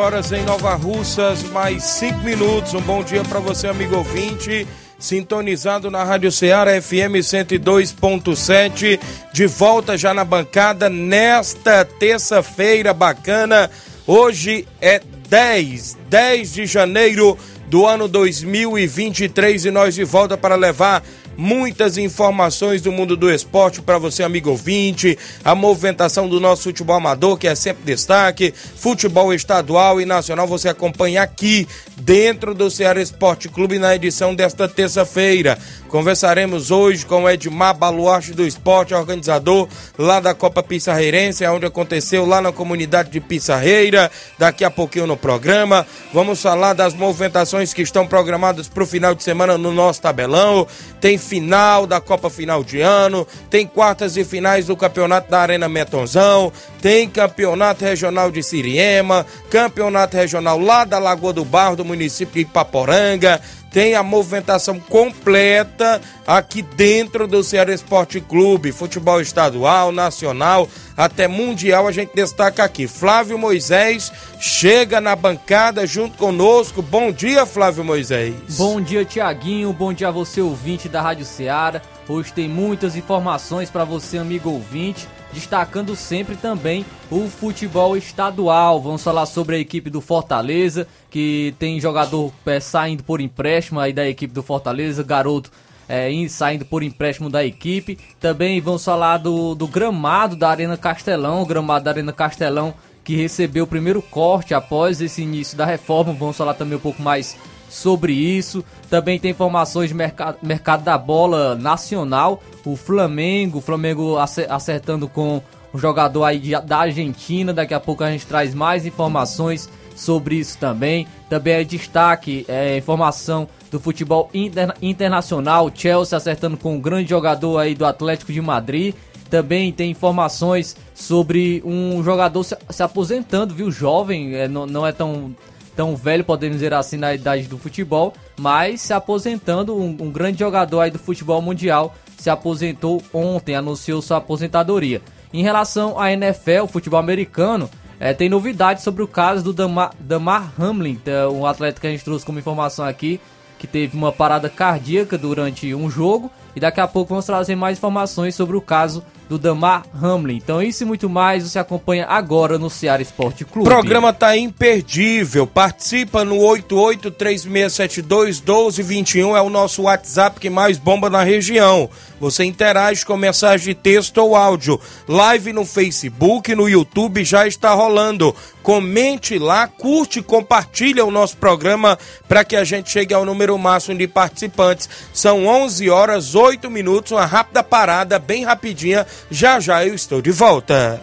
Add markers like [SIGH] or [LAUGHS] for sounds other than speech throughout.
Horas em Nova Russas, mais 5 minutos. Um bom dia para você, amigo ouvinte, sintonizado na Rádio Ceará FM 102.7, de volta já na bancada nesta terça-feira bacana. Hoje é 10, 10 de janeiro do ano 2023 e nós de volta para levar muitas informações do mundo do esporte para você, amigo ouvinte, a movimentação do nosso futebol amador, que é sempre destaque, futebol estadual e nacional, você acompanha aqui dentro do Ceará Esporte Clube na edição desta terça-feira. Conversaremos hoje com o Edmar Baluarte do Esporte, organizador lá da Copa Pissarreirense, onde aconteceu lá na comunidade de Pissarreira. Daqui a pouquinho no programa, vamos falar das movimentações que estão programadas para o final de semana no nosso tabelão. Tem final da Copa Final de Ano, tem quartas e finais do Campeonato da Arena Metonzão, tem campeonato regional de Siriema, campeonato regional lá da Lagoa do Barro, do município de Ipaporanga tem a movimentação completa aqui dentro do Ceará Esporte Clube, futebol estadual, nacional, até mundial, a gente destaca aqui. Flávio Moisés chega na bancada junto conosco. Bom dia, Flávio Moisés. Bom dia, Tiaguinho. Bom dia a você, ouvinte da Rádio Ceará. Hoje tem muitas informações para você, amigo ouvinte destacando sempre também o futebol estadual. Vamos falar sobre a equipe do Fortaleza, que tem jogador é, saindo por empréstimo aí da equipe do Fortaleza, garoto é, saindo por empréstimo da equipe. Também vamos falar do, do gramado da Arena Castelão, o gramado da Arena Castelão que recebeu o primeiro corte após esse início da reforma. Vamos falar também um pouco mais sobre isso. Também tem informações de mercado, mercado da bola nacional. O Flamengo, o Flamengo acertando com o jogador aí de, da Argentina. Daqui a pouco a gente traz mais informações sobre isso também. Também é destaque, é, informação do futebol interna internacional. Chelsea acertando com um grande jogador aí do Atlético de Madrid. Também tem informações sobre um jogador se, se aposentando, viu? Jovem, é, não, não é tão tão velho, podemos dizer assim, na idade do futebol, mas se aposentando, um, um grande jogador aí do futebol mundial se aposentou ontem, anunciou sua aposentadoria. Em relação à NFL, futebol americano, é, tem novidades sobre o caso do Damar, Damar Hamlin, é um atleta que a gente trouxe como informação aqui, que teve uma parada cardíaca durante um jogo. E daqui a pouco vamos trazer mais informações sobre o caso do Damar Hamlin. Então isso e muito mais você acompanha agora no Ceará Esporte Clube. O programa tá imperdível. Participa no 8836721221 é o nosso WhatsApp que mais bomba na região. Você interage com mensagem de texto ou áudio. Live no Facebook, no YouTube já está rolando. Comente lá, curte e compartilha o nosso programa para que a gente chegue ao número máximo de participantes. São 11 horas 8 minutos, uma rápida parada, bem rapidinha. Já já eu estou de volta.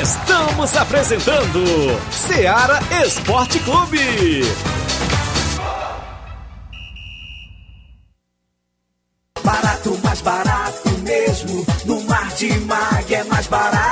Estamos apresentando Seara Esporte Clube. Barato, mais barato mesmo. No Mar de Mag é mais barato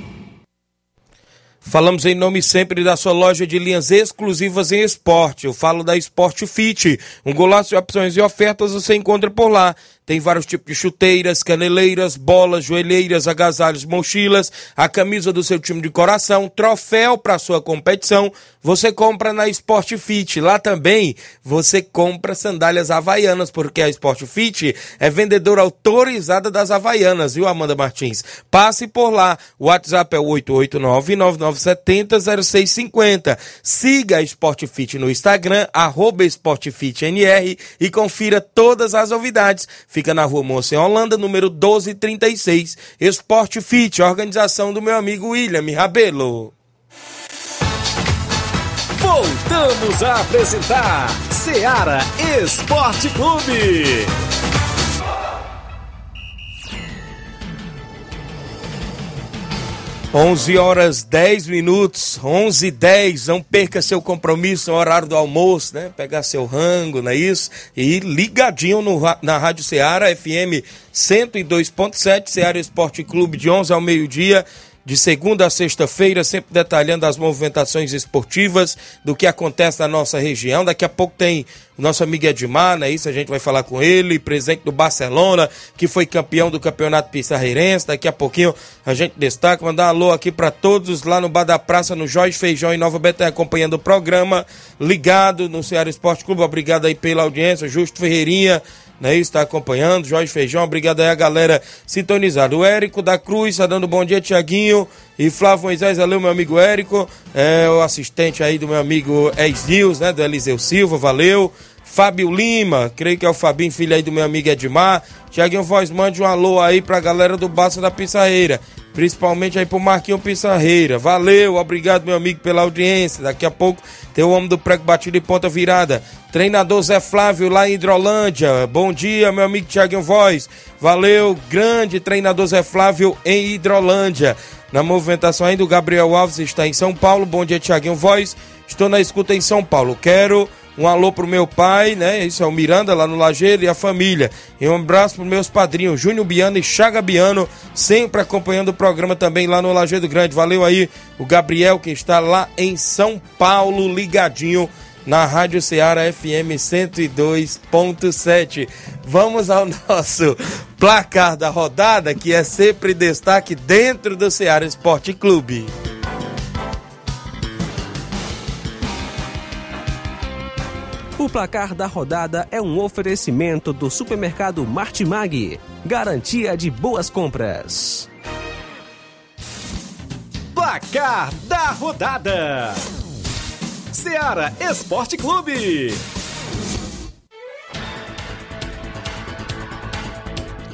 Falamos em nome sempre da sua loja de linhas exclusivas em esporte. Eu falo da Sport Fit. Um golaço de opções e ofertas você encontra por lá. Tem vários tipos de chuteiras, caneleiras, bolas, joelheiras, agasalhos, mochilas, a camisa do seu time de coração, troféu para sua competição. Você compra na Sport Fit. Lá também você compra sandálias havaianas, porque a Sport Fit é vendedora autorizada das havaianas, viu, Amanda Martins? Passe por lá. O WhatsApp é o 889-9970-0650. Siga a Sport Fit no Instagram, arroba SportFitNR e confira todas as novidades fica na rua em Holanda, número 1236, Esporte Fit, organização do meu amigo William Rabelo. Voltamos a apresentar Seara Esporte Clube. 11 horas 10 minutos, 11 e 10, não perca seu compromisso no horário do almoço, né? Pegar seu rango, não é isso? E ligadinho no, na Rádio Ceará, FM 102.7, Ceará Esporte Clube, de 11 ao meio-dia de segunda a sexta-feira, sempre detalhando as movimentações esportivas do que acontece na nossa região. Daqui a pouco tem o nosso amigo Edmar, né? Isso a gente vai falar com ele, presidente do Barcelona, que foi campeão do Campeonato Pissarreirense. Daqui a pouquinho a gente destaca, mandar um alô aqui para todos lá no Bar da Praça, no Jorge Feijão em Nova Betânia, acompanhando o programa, ligado no Ceará Esporte Clube. Obrigado aí pela audiência, Justo Ferreirinha, né? Está acompanhando, Jorge Feijão, obrigado aí a galera sintonizada. O Érico da Cruz está dando bom dia, Tiaguinho. E Flávio Moisés, valeu, meu amigo Érico, é o assistente aí do meu amigo Ex News, né? Do Eliseu Silva, valeu. Fábio Lima, creio que é o Fabinho, filho aí do meu amigo Edmar. Tiaguinho Voz, mande um alô aí pra galera do Baça da Pissarreira. Principalmente aí pro Marquinho Pissarreira. Valeu, obrigado, meu amigo, pela audiência. Daqui a pouco tem o homem do prego batido e ponta virada. Treinador Zé Flávio lá em Hidrolândia. Bom dia, meu amigo Tiaguinho Voz. Valeu, grande treinador Zé Flávio em Hidrolândia. Na movimentação ainda, o Gabriel Alves está em São Paulo. Bom dia, Tiaguinho Voz. Estou na escuta em São Paulo. Quero um alô pro meu pai, né? Isso é o Miranda lá no Lajeiro e a família. E um abraço pros meus padrinhos, Júnior Biano e Chaga Biano, sempre acompanhando o programa também lá no Lajeiro Grande. Valeu aí o Gabriel que está lá em São Paulo, ligadinho na Rádio Ceará FM 102.7. Vamos ao [LAUGHS] nosso placar da rodada, que é sempre destaque dentro do Ceará Esporte Clube. O placar da rodada é um oferecimento do supermercado Martimag, garantia de boas compras. Placar da rodada: Seara Esporte Clube.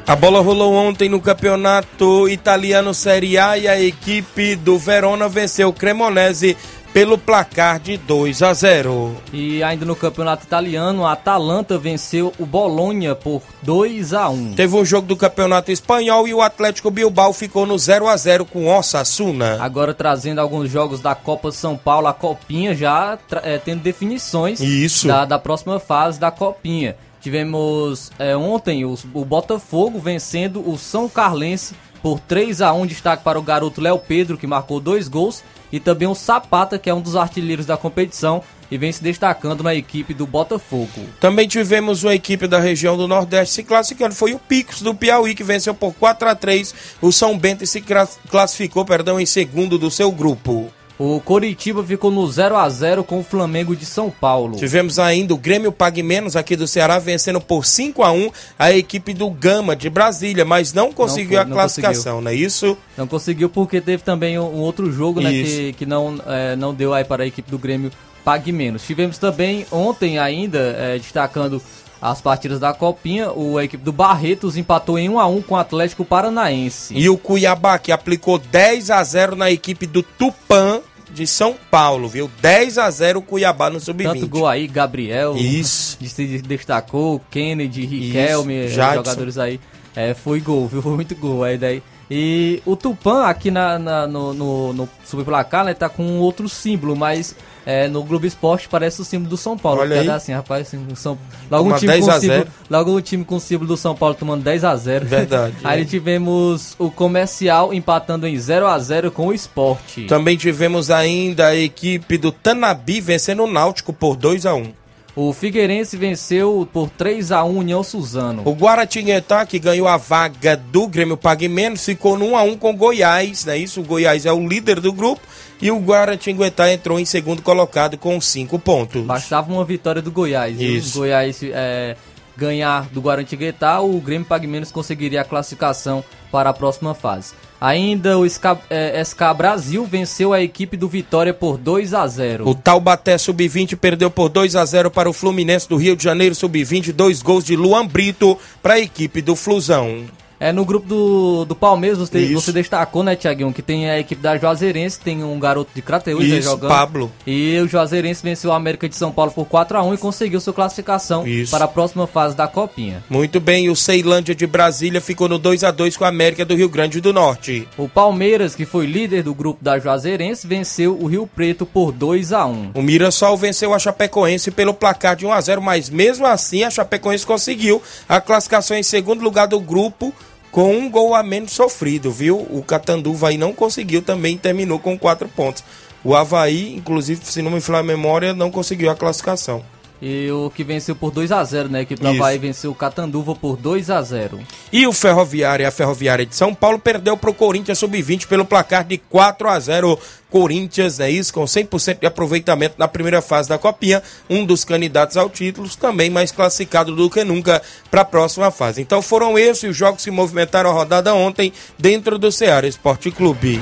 A bola rolou ontem no campeonato italiano Série A e a equipe do Verona venceu o Cremonese pelo placar de 2 a 0. E ainda no campeonato italiano, a Atalanta venceu o Bolonha por 2 a 1. Teve um jogo do campeonato espanhol e o Atlético Bilbao ficou no 0 a 0 com Osasuna. Agora trazendo alguns jogos da Copa São Paulo, a Copinha já é, tendo definições Isso. Da, da próxima fase da Copinha. Tivemos é, ontem o, o Botafogo vencendo o São Carlense por 3 a 1 destaque para o garoto Léo Pedro, que marcou dois gols, e também o Sapata, que é um dos artilheiros da competição e vem se destacando na equipe do Botafogo. Também tivemos uma equipe da região do Nordeste se classificando, foi o Picos do Piauí que venceu por 4 a 3 o São Bento se classificou, perdão, em segundo do seu grupo. O Coritiba ficou no 0 a 0 com o Flamengo de São Paulo. Tivemos ainda o Grêmio Pague Menos aqui do Ceará vencendo por 5 a 1 a equipe do Gama de Brasília, mas não conseguiu não, a classificação, conseguiu. não é isso? Não conseguiu porque teve também um outro jogo, né, que, que não, é, não deu aí para a equipe do Grêmio Pague Menos. Tivemos também ontem ainda, é, destacando as partidas da Copinha, o, a equipe do Barretos empatou em 1 a 1 com o Atlético Paranaense. E o Cuiabá que aplicou 10 a 0 na equipe do Tupã de São Paulo, viu? 10 a 0 Cuiabá no Tanto sub-20. gol aí, Gabriel. Isso. Se destacou, Kennedy, Riquelme, jogadores aí. É, foi gol, viu? [LAUGHS] Foi muito gol aí daí. E o Tupan aqui na, na- no, no, no subplacar, né, tá com outro símbolo, mas é, no Globo Esporte parece o símbolo do São Paulo. Olha aí. assim, rapaz, assim, o São, logo, um time 10 com a símbolo, 0. logo um time com o símbolo do São Paulo tomando 10 a 0 Verdade, [LAUGHS] Aí é. tivemos o Comercial empatando em 0 a 0 com o Esporte. Também tivemos ainda a equipe do Tanabi vencendo o Náutico por 2 a 1 O Figueirense venceu por 3 a 1 União Suzano. O Guaratinguetá, que ganhou a vaga do Grêmio Pague Menos, ficou no 1 a 1 com o Goiás, não é isso? O Goiás é o líder do grupo e o Guaratinguetá entrou em segundo colocado com 5 pontos. Bastava uma vitória do Goiás. Isso. O Goiás é, ganhar do Guarantinguetá, o Grêmio Pague Menos conseguiria a classificação para a próxima fase. Ainda o SK, é, SK Brasil venceu a equipe do Vitória por 2 a 0. O Taubaté Sub-20 perdeu por 2 a 0 para o Fluminense do Rio de Janeiro Sub-20, dois gols de Luan Brito para a equipe do Flusão. É no grupo do, do Palmeiras, você, Isso. você destacou, né, Tiaguinho, que tem a equipe da Juazeirense, tem um garoto de Crateús aí Isso, jogando. Pablo. E o Juazeirense venceu a América de São Paulo por 4 a 1 e conseguiu sua classificação Isso. para a próxima fase da Copinha. Muito bem, o Ceilândia de Brasília ficou no 2 a 2 com a América do Rio Grande do Norte. O Palmeiras, que foi líder do grupo da Juazeirense, venceu o Rio Preto por 2 a 1 O Mirassol venceu a Chapecoense pelo placar de 1 a 0, mas mesmo assim a Chapecoense conseguiu a classificação em segundo lugar do grupo com um gol a menos sofrido, viu? O Catanduva aí não conseguiu também terminou com quatro pontos. O Havaí, inclusive, se não me falar a memória, não conseguiu a classificação. E o que venceu por 2 a 0 né? A equipe do. Havaí venceu o Catanduva por 2 a 0 E o Ferroviária, a Ferroviária de São Paulo, perdeu para o Corinthians Sub-20 pelo placar de 4 a 0 Corinthians, é isso, com 100% de aproveitamento na primeira fase da Copinha, um dos candidatos ao título, também mais classificado do que nunca para a próxima fase. Então foram esses os jogos que movimentaram a rodada ontem dentro do Ceará Esporte Clube.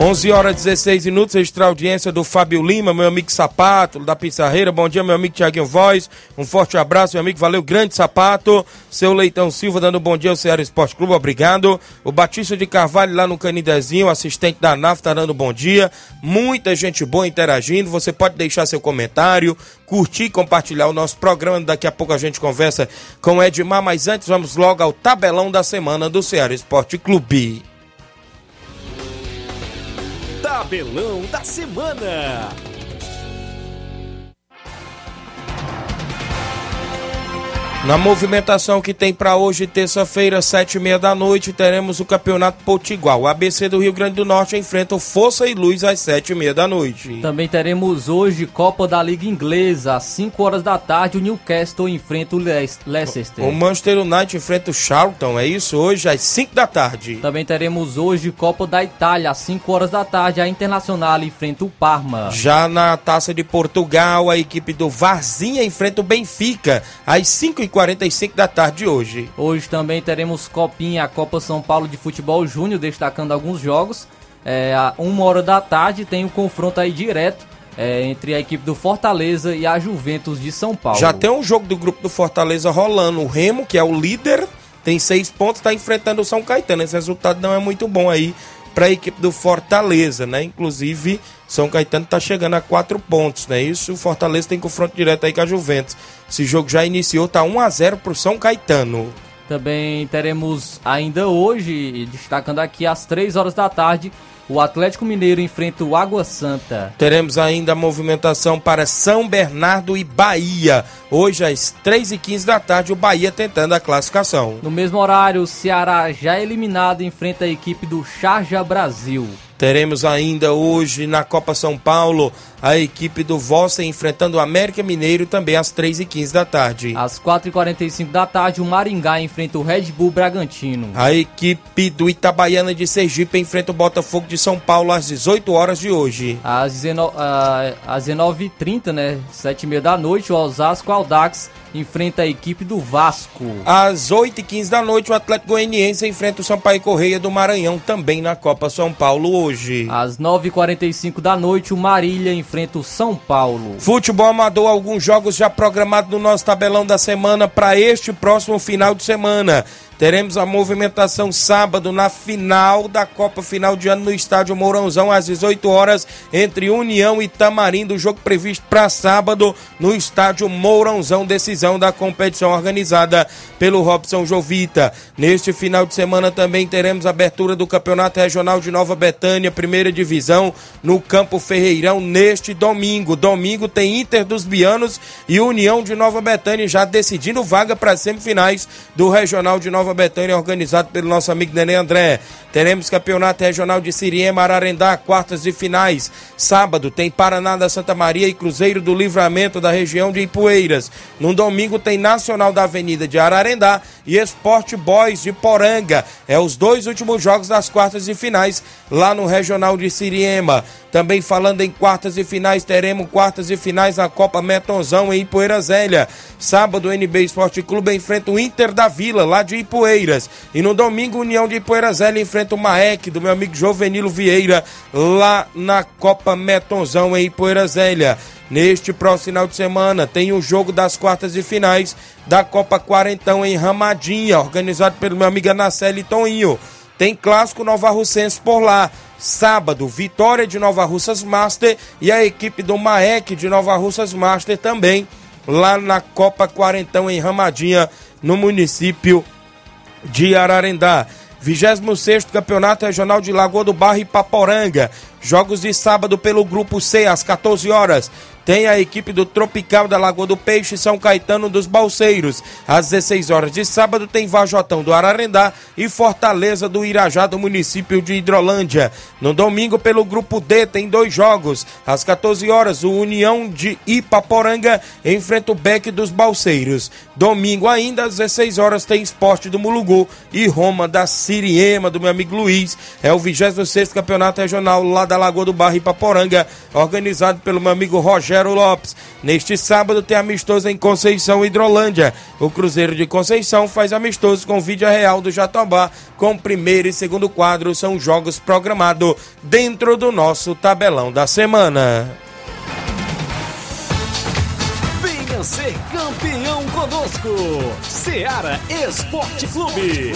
11 horas 16 minutos, extra audiência do Fábio Lima, meu amigo Sapato, da Pissarreira. Bom dia, meu amigo Tiaguinho Voz. Um forte abraço, meu amigo. Valeu, grande Sapato. Seu Leitão Silva dando bom dia ao Ceará Esporte Clube, obrigado. O Batista de Carvalho lá no Canidezinho, assistente da NAF, tá dando bom dia. Muita gente boa interagindo. Você pode deixar seu comentário, curtir, compartilhar o nosso programa. Daqui a pouco a gente conversa com Edmar, mas antes vamos logo ao tabelão da semana do Ceará Esporte Clube. Tabelão da semana. Na movimentação que tem para hoje, terça-feira, sete e meia da noite, teremos o Campeonato Potiguar. O ABC do Rio Grande do Norte enfrenta o Força e Luz às sete e meia da noite. Também teremos hoje Copa da Liga Inglesa, às 5 horas da tarde, o Newcastle enfrenta o Leic- Leicester. O Manchester United enfrenta o Charlton, é isso? Hoje às 5 da tarde. Também teremos hoje Copa da Itália, às 5 horas da tarde, a Internacional enfrenta o Parma. Já na Taça de Portugal, a equipe do Varzinha enfrenta o Benfica às 5h45 da tarde de hoje. Hoje também teremos Copinha, a Copa São Paulo de Futebol Júnior, destacando alguns jogos. É, a uma hora da tarde tem o confronto aí direto é, entre a equipe do Fortaleza e a Juventus de São Paulo. Já tem um jogo do grupo do Fortaleza rolando. O Remo, que é o líder, tem seis pontos, está enfrentando o São Caetano. Esse resultado não é muito bom aí para a equipe do Fortaleza, né? Inclusive, São Caetano está chegando a quatro pontos, né? Isso, o Fortaleza tem confronto direto aí com a Juventus. Esse jogo já iniciou, tá 1 a 0 pro São Caetano. Também teremos ainda hoje, destacando aqui às 3 horas da tarde, o Atlético Mineiro enfrenta o Água Santa. Teremos ainda a movimentação para São Bernardo e Bahia. Hoje, às 3h15 da tarde, o Bahia tentando a classificação. No mesmo horário, o Ceará já eliminado enfrenta a equipe do Charja Brasil. Teremos ainda hoje na Copa São Paulo a equipe do Vossa enfrentando o América Mineiro também às 3h15 da tarde. Às 4h45 da tarde, o Maringá enfrenta o Red Bull Bragantino. A equipe do Itabaiana de Sergipe enfrenta o Botafogo de São Paulo às 18 horas de hoje. Às 19h30, né? 7h30 da noite, o Osasco Aldax enfrenta a equipe do Vasco. Às 8h15 da noite, o Atlético Goianiense enfrenta o Sampaio Correia do Maranhão, também na Copa São Paulo hoje. Às 9h45 da noite, o Marília enfrenta o São Paulo. Futebol amador, alguns jogos já programados no nosso tabelão da semana para este próximo final de semana. Teremos a movimentação sábado na final da Copa Final de Ano no estádio Mourãozão às 18 horas entre União e Tamarindo, jogo previsto para sábado no estádio Mourãozão, decisão da competição organizada pelo Robson Jovita. Neste final de semana também teremos abertura do Campeonato Regional de Nova Betânia, primeira divisão, no Campo Ferreirão neste domingo. Domingo tem Inter dos Bianos e União de Nova Betânia já decidindo vaga para semifinais do Regional de Nova Betânia, organizado pelo nosso amigo Nenê André. Teremos campeonato regional de Siriema, Ararendá, quartas de finais. Sábado tem Paraná da Santa Maria e Cruzeiro do Livramento da região de Ipueiras. No domingo tem Nacional da Avenida de Ararendá e Esporte Boys de Poranga. É os dois últimos jogos das quartas de finais lá no Regional de Siriema. Também falando em quartas e finais, teremos quartas e finais na Copa Metonzão em Ipueira Zélia. Sábado, o NB Esporte Clube enfrenta o Inter da Vila, lá de Ipueiras. E no domingo, União de Ipueira Zélia enfrenta o Maek, do meu amigo Jovenilo Vieira, lá na Copa Metonzão em Ipueira Zélia. Neste próximo final de semana tem o jogo das quartas de finais da Copa Quarentão em Ramadinha, organizado pelo meu amigo Anaceli Toninho. Tem clássico Nova Russense por lá. Sábado, Vitória de Nova Russas Master e a equipe do Maek de Nova Russas Master também lá na Copa Quarentão em Ramadinha, no município de Ararendá. 26 Campeonato Regional de Lagoa do Barro e Paporanga. Jogos de sábado pelo Grupo C às 14 horas. Tem a equipe do Tropical da Lagoa do Peixe São Caetano dos Balseiros. Às 16 horas de sábado tem Vajotão do Ararendá e Fortaleza do Irajá do município de Hidrolândia. No domingo, pelo grupo D, tem dois jogos. Às 14 horas, o União de Ipaporanga enfrenta o Beck dos Balseiros. Domingo ainda, às 16 horas, tem Esporte do Mulugu e Roma da Siriema, do meu amigo Luiz. É o 26 Campeonato Regional lá da Lagoa do Barro Ipaporanga, organizado pelo meu amigo Rogério Rogério Lopes. Neste sábado tem amistoso em Conceição Hidrolândia. O Cruzeiro de Conceição faz amistoso com o Vídeo Real do Jatobá, com primeiro e segundo quadro são jogos programados dentro do nosso tabelão da semana. Venha ser campeão conosco, Seara Esporte Clube.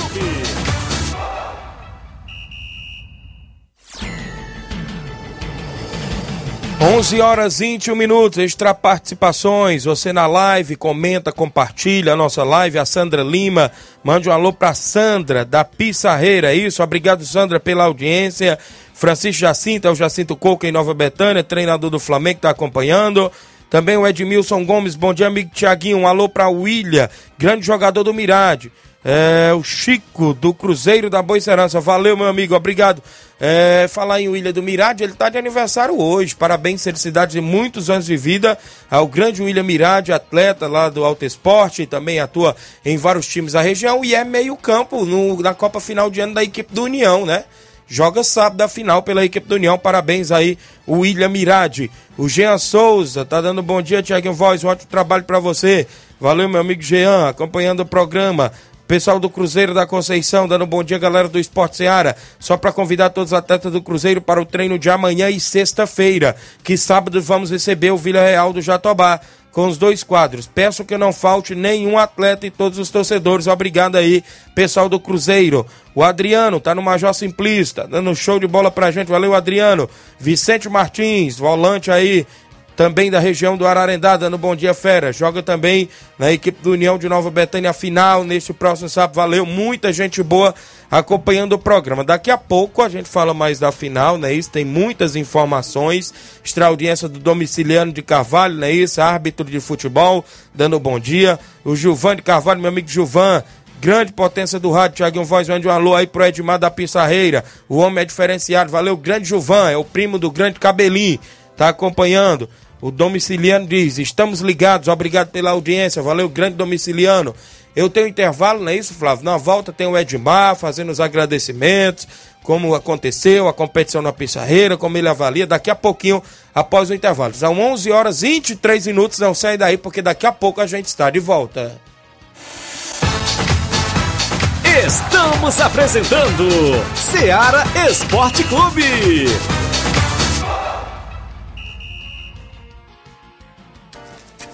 11 horas 21 minutos, extra participações. Você na live, comenta, compartilha a nossa live. A Sandra Lima, mande um alô pra Sandra da Pissarreira. É isso, obrigado Sandra pela audiência. Francisco Jacinto, é o Jacinto Coco em Nova Betânia, treinador do Flamengo, está acompanhando. Também o Edmilson Gomes, bom dia, amigo Tiaguinho. Um alô pra William, grande jogador do Mirade. É, o Chico do Cruzeiro da Boa Serança. Valeu, meu amigo, obrigado. É, falar em William do Mirade, ele está de aniversário hoje. Parabéns, felicidades de muitos anos de vida ao grande William Mirade, atleta lá do Alto Esporte, também atua em vários times da região e é meio-campo na Copa Final de ano da equipe do União, né? Joga sábado a final pela equipe do União. Parabéns aí, o William Mirade. O Jean Souza tá dando bom dia, Tiaguinho Voz. Um ótimo trabalho para você. Valeu, meu amigo Jean, acompanhando o programa. Pessoal do Cruzeiro da Conceição, dando um bom dia, galera do Esporte Seara. Só para convidar todos os atletas do Cruzeiro para o treino de amanhã e sexta-feira, que sábado vamos receber o Vila Real do Jatobá com os dois quadros. Peço que não falte nenhum atleta e todos os torcedores. Obrigado aí, pessoal do Cruzeiro. O Adriano tá no Major Simplista, dando show de bola pra gente. Valeu, Adriano. Vicente Martins, volante aí também da região do Ararendá, dando bom dia, fera. Joga também na equipe do União de Nova Betânia final neste próximo sábado. Valeu, muita gente boa acompanhando o programa. Daqui a pouco a gente fala mais da final, né? Isso tem muitas informações. Extra audiência do domiciliano de Carvalho, né? Isso, árbitro de futebol, dando bom dia. O Gilvan de Carvalho, meu amigo Gilvan, grande potência do rádio, Tiaguinho Voz, mande um alô aí pro Edmar da Pissarreira, o homem é diferenciado, valeu, grande Gilvan, é o primo do grande Cabelinho, tá acompanhando. O domiciliano diz: estamos ligados, obrigado pela audiência, valeu, grande domiciliano. Eu tenho intervalo, não é isso, Flávio? Na volta tem o Edmar fazendo os agradecimentos, como aconteceu, a competição na Pissarreira, como ele avalia, daqui a pouquinho, após o intervalo. São 11 horas e 23 minutos, não sai daí, porque daqui a pouco a gente está de volta. Estamos apresentando Seara Esporte Clube.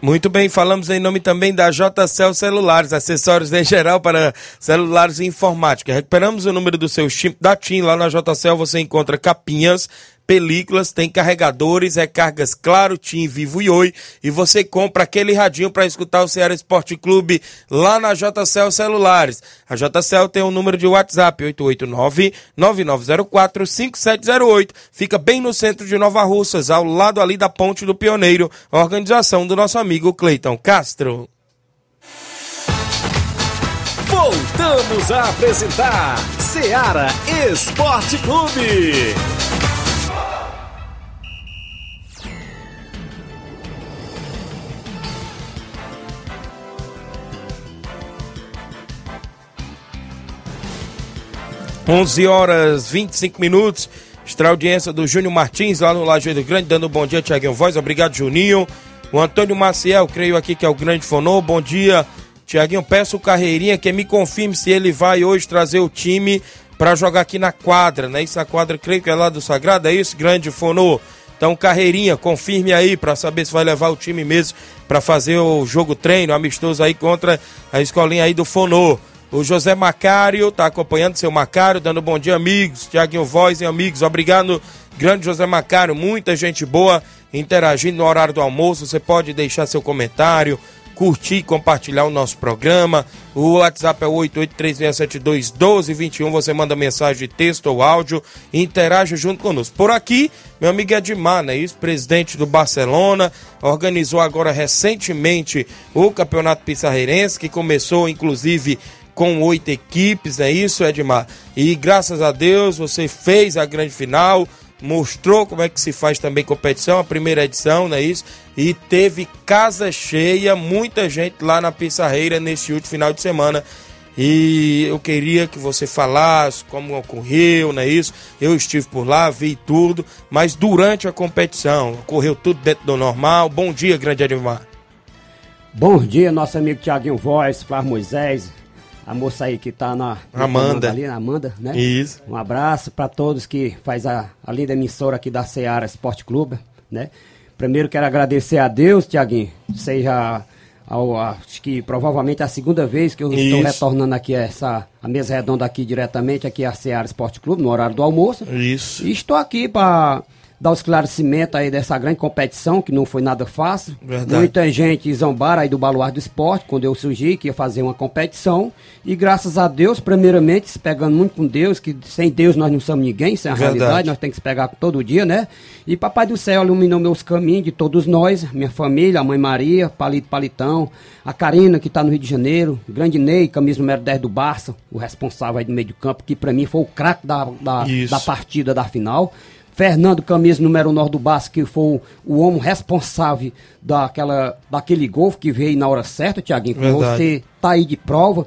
Muito bem, falamos em nome também da JCL Celulares, acessórios em geral para celulares e informática. Recuperamos o número do seu da TIM. Lá na JCL você encontra capinhas, películas, tem carregadores, recargas Claro, Tim, Vivo e Oi. E você compra aquele radinho para escutar o Ceará Esporte Clube lá na JCL Celulares. A JCL tem o um número de WhatsApp 889-9904-5708. Fica bem no centro de Nova Russas, ao lado ali da Ponte do Pioneiro, organização do nosso amigo Cleiton Castro. Voltamos a apresentar Seara Esporte Clube. 11 horas 25 minutos. Extra audiência do Júnior Martins lá no Lajeiro Grande, dando um bom dia, Tiaguinho Voz. Obrigado, Juninho. O Antônio Maciel, creio aqui que é o grande fonô. Bom dia, Tiaguinho. Peço o Carreirinha que me confirme se ele vai hoje trazer o time para jogar aqui na quadra, né? Isso a quadra, creio que é lá do Sagrado, é isso, grande fonô. Então, Carreirinha, confirme aí para saber se vai levar o time mesmo para fazer o jogo treino amistoso aí contra a escolinha aí do Fonô. O José Macário está acompanhando seu Macário, dando bom dia, amigos. Tiaguinho Voz e amigos. Obrigado, grande José Macário. Muita gente boa interagindo no horário do almoço. Você pode deixar seu comentário, curtir e compartilhar o nosso programa. O WhatsApp é 8836721221. Você manda mensagem de texto ou áudio e interage junto conosco. Por aqui, meu amigo Edmar, né, presidente do Barcelona, organizou agora recentemente o Campeonato Pissarreirense, que começou inclusive com oito equipes, é isso, Edmar? E graças a Deus você fez a grande final, mostrou como é que se faz também competição, a primeira edição, não é isso? E teve casa cheia, muita gente lá na Pissarreira nesse último final de semana. E eu queria que você falasse como ocorreu, não é isso? Eu estive por lá, vi tudo, mas durante a competição, ocorreu tudo dentro do normal. Bom dia, grande Edmar. Bom dia, nosso amigo Tiaguinho Voz, Flávio Moisés, a moça aí que tá na Amanda ali, na Amanda, né? Isso. Um abraço para todos que faz a, a linda emissora aqui da Ceará Esporte Clube, né? Primeiro quero agradecer a Deus, Tiaguinho, seja ao, acho que provavelmente a segunda vez que eu Isso. estou retornando aqui a essa a mesa redonda aqui diretamente aqui a Ceará Esporte Clube no horário do almoço. Isso. E estou aqui para dar o esclarecimento aí dessa grande competição, que não foi nada fácil. Verdade. Muita gente zombaram aí do Baluar do Esporte, quando eu surgi que ia fazer uma competição. E graças a Deus, primeiramente, se pegando muito com Deus, que sem Deus nós não somos ninguém, sem a Verdade. realidade, nós temos que se pegar todo dia, né? E Papai do Céu iluminou meus caminhos de todos nós, minha família, a Mãe Maria, Palito Palitão, a Karina, que está no Rio de Janeiro, grande Ney, camisa número 10 do Barça, o responsável aí do meio do campo, que para mim foi o craque da, da, da partida da final. Fernando Camisa, número 9 do Basco, que foi o homem responsável daquela, daquele gol que veio na hora certa, Tiaguinho, você tá aí de prova.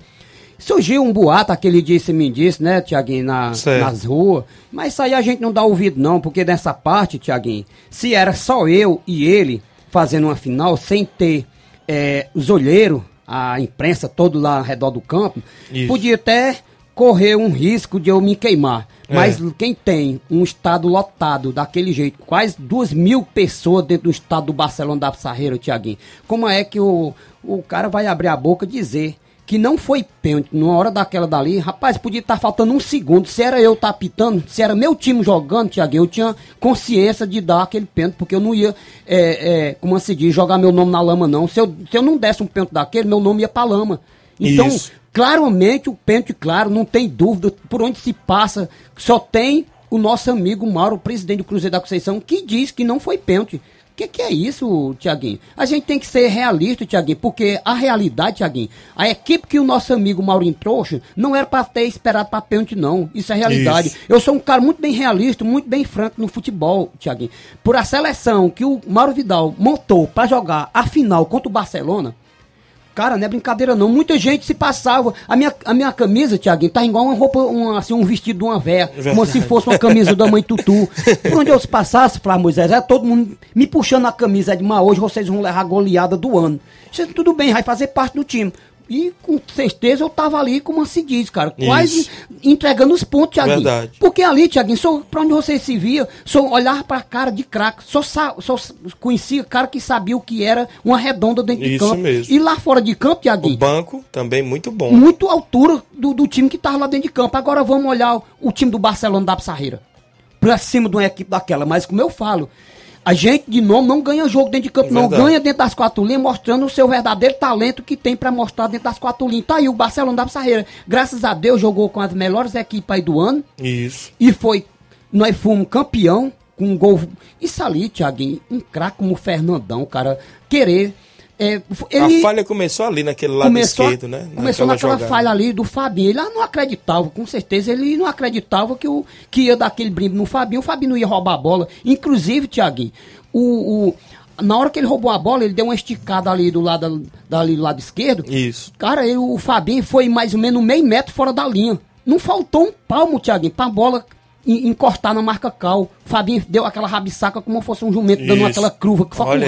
Surgiu um boato aquele dia, você me disse, né, Tiaguinho, na, nas ruas. Mas isso aí a gente não dá ouvido, não, porque nessa parte, Tiaguinho, se era só eu e ele fazendo uma final, sem ter é, os olheiros, a imprensa todo lá ao redor do campo, Isso. podia até correr um risco de eu me queimar. Mas quem tem um estado lotado daquele jeito, quase duas mil pessoas dentro do estado do Barcelona da Sarreira, Tiaguinho, como é que o, o cara vai abrir a boca e dizer que não foi pênalti numa hora daquela dali, rapaz, podia estar faltando um segundo. Se era eu estar pitando, se era meu time jogando, Tiaguinho, eu tinha consciência de dar aquele pênalti, porque eu não ia, é, é, como se diz, jogar meu nome na lama, não. Se eu, se eu não desse um pênalti daquele, meu nome ia pra lama. Então, Isso. Claramente, o pênalti, claro, não tem dúvida por onde se passa, só tem o nosso amigo Mauro, presidente do Cruzeiro da Conceição, que diz que não foi pênalti. O que, que é isso, Tiaguinho? A gente tem que ser realista, Tiaguinho, porque a realidade, Tiaguinho, a equipe que o nosso amigo Maurinho trouxe não era para ter esperado para pênalti, não. Isso é realidade. Isso. Eu sou um cara muito bem realista, muito bem franco no futebol, Tiaguinho. Por a seleção que o Mauro Vidal montou para jogar a final contra o Barcelona, Cara, não é brincadeira não. Muita gente se passava. A minha, a minha camisa, Tiaguinho, tá igual uma roupa, um, assim, um vestido de uma véia. Como se fosse uma camisa da mãe Tutu. Por onde eu se passasse, Flávio Moisés, era todo mundo me puxando a camisa. De, mas hoje vocês vão levar a goleada do ano. Tudo bem, vai fazer parte do time. E com certeza eu tava ali, como se diz, cara, quase Isso. entregando os pontos, Tiaguinho. Verdade. Porque ali, Tiaguinho, só pra onde você se via, só olhar pra cara de craque, só, só conhecia cara que sabia o que era uma redonda dentro de Isso campo. mesmo. E lá fora de campo, O Tiaguinho, banco também muito bom. muito altura do, do time que tava lá dentro de campo. Agora vamos olhar o, o time do Barcelona da Pissarreira. Pra cima de uma equipe daquela. Mas como eu falo, a gente de nome não ganha jogo dentro de campo, não Verdade. ganha dentro das quatro linhas, mostrando o seu verdadeiro talento que tem pra mostrar dentro das quatro linhas. Tá aí o Barcelona da Pissarreira. Graças a Deus jogou com as melhores equipes aí do ano. Isso. E foi. Nós fomos campeão com um gol. Isso ali, Thiaguinho, um craque como o Fernandão, cara, querer. É, ele a falha começou ali naquele lado começou, esquerdo, né? Começou Naquela falha ali do Fabinho. Ele não acreditava, com certeza. Ele não acreditava que, o, que ia dar aquele brinco no Fabinho. O Fabinho não ia roubar a bola. Inclusive, Thiaguinho, o, o, na hora que ele roubou a bola, ele deu uma esticada ali do lado, dali do lado esquerdo. Isso. Cara, ele- o Fabinho foi mais ou menos meio metro fora da linha. Não faltou um palmo, Thiaguinho, pra bola en- encostar na marca cal. O Fabinho deu aquela rabisaca como fosse um jumento dando Isso. aquela curva que só com o aí.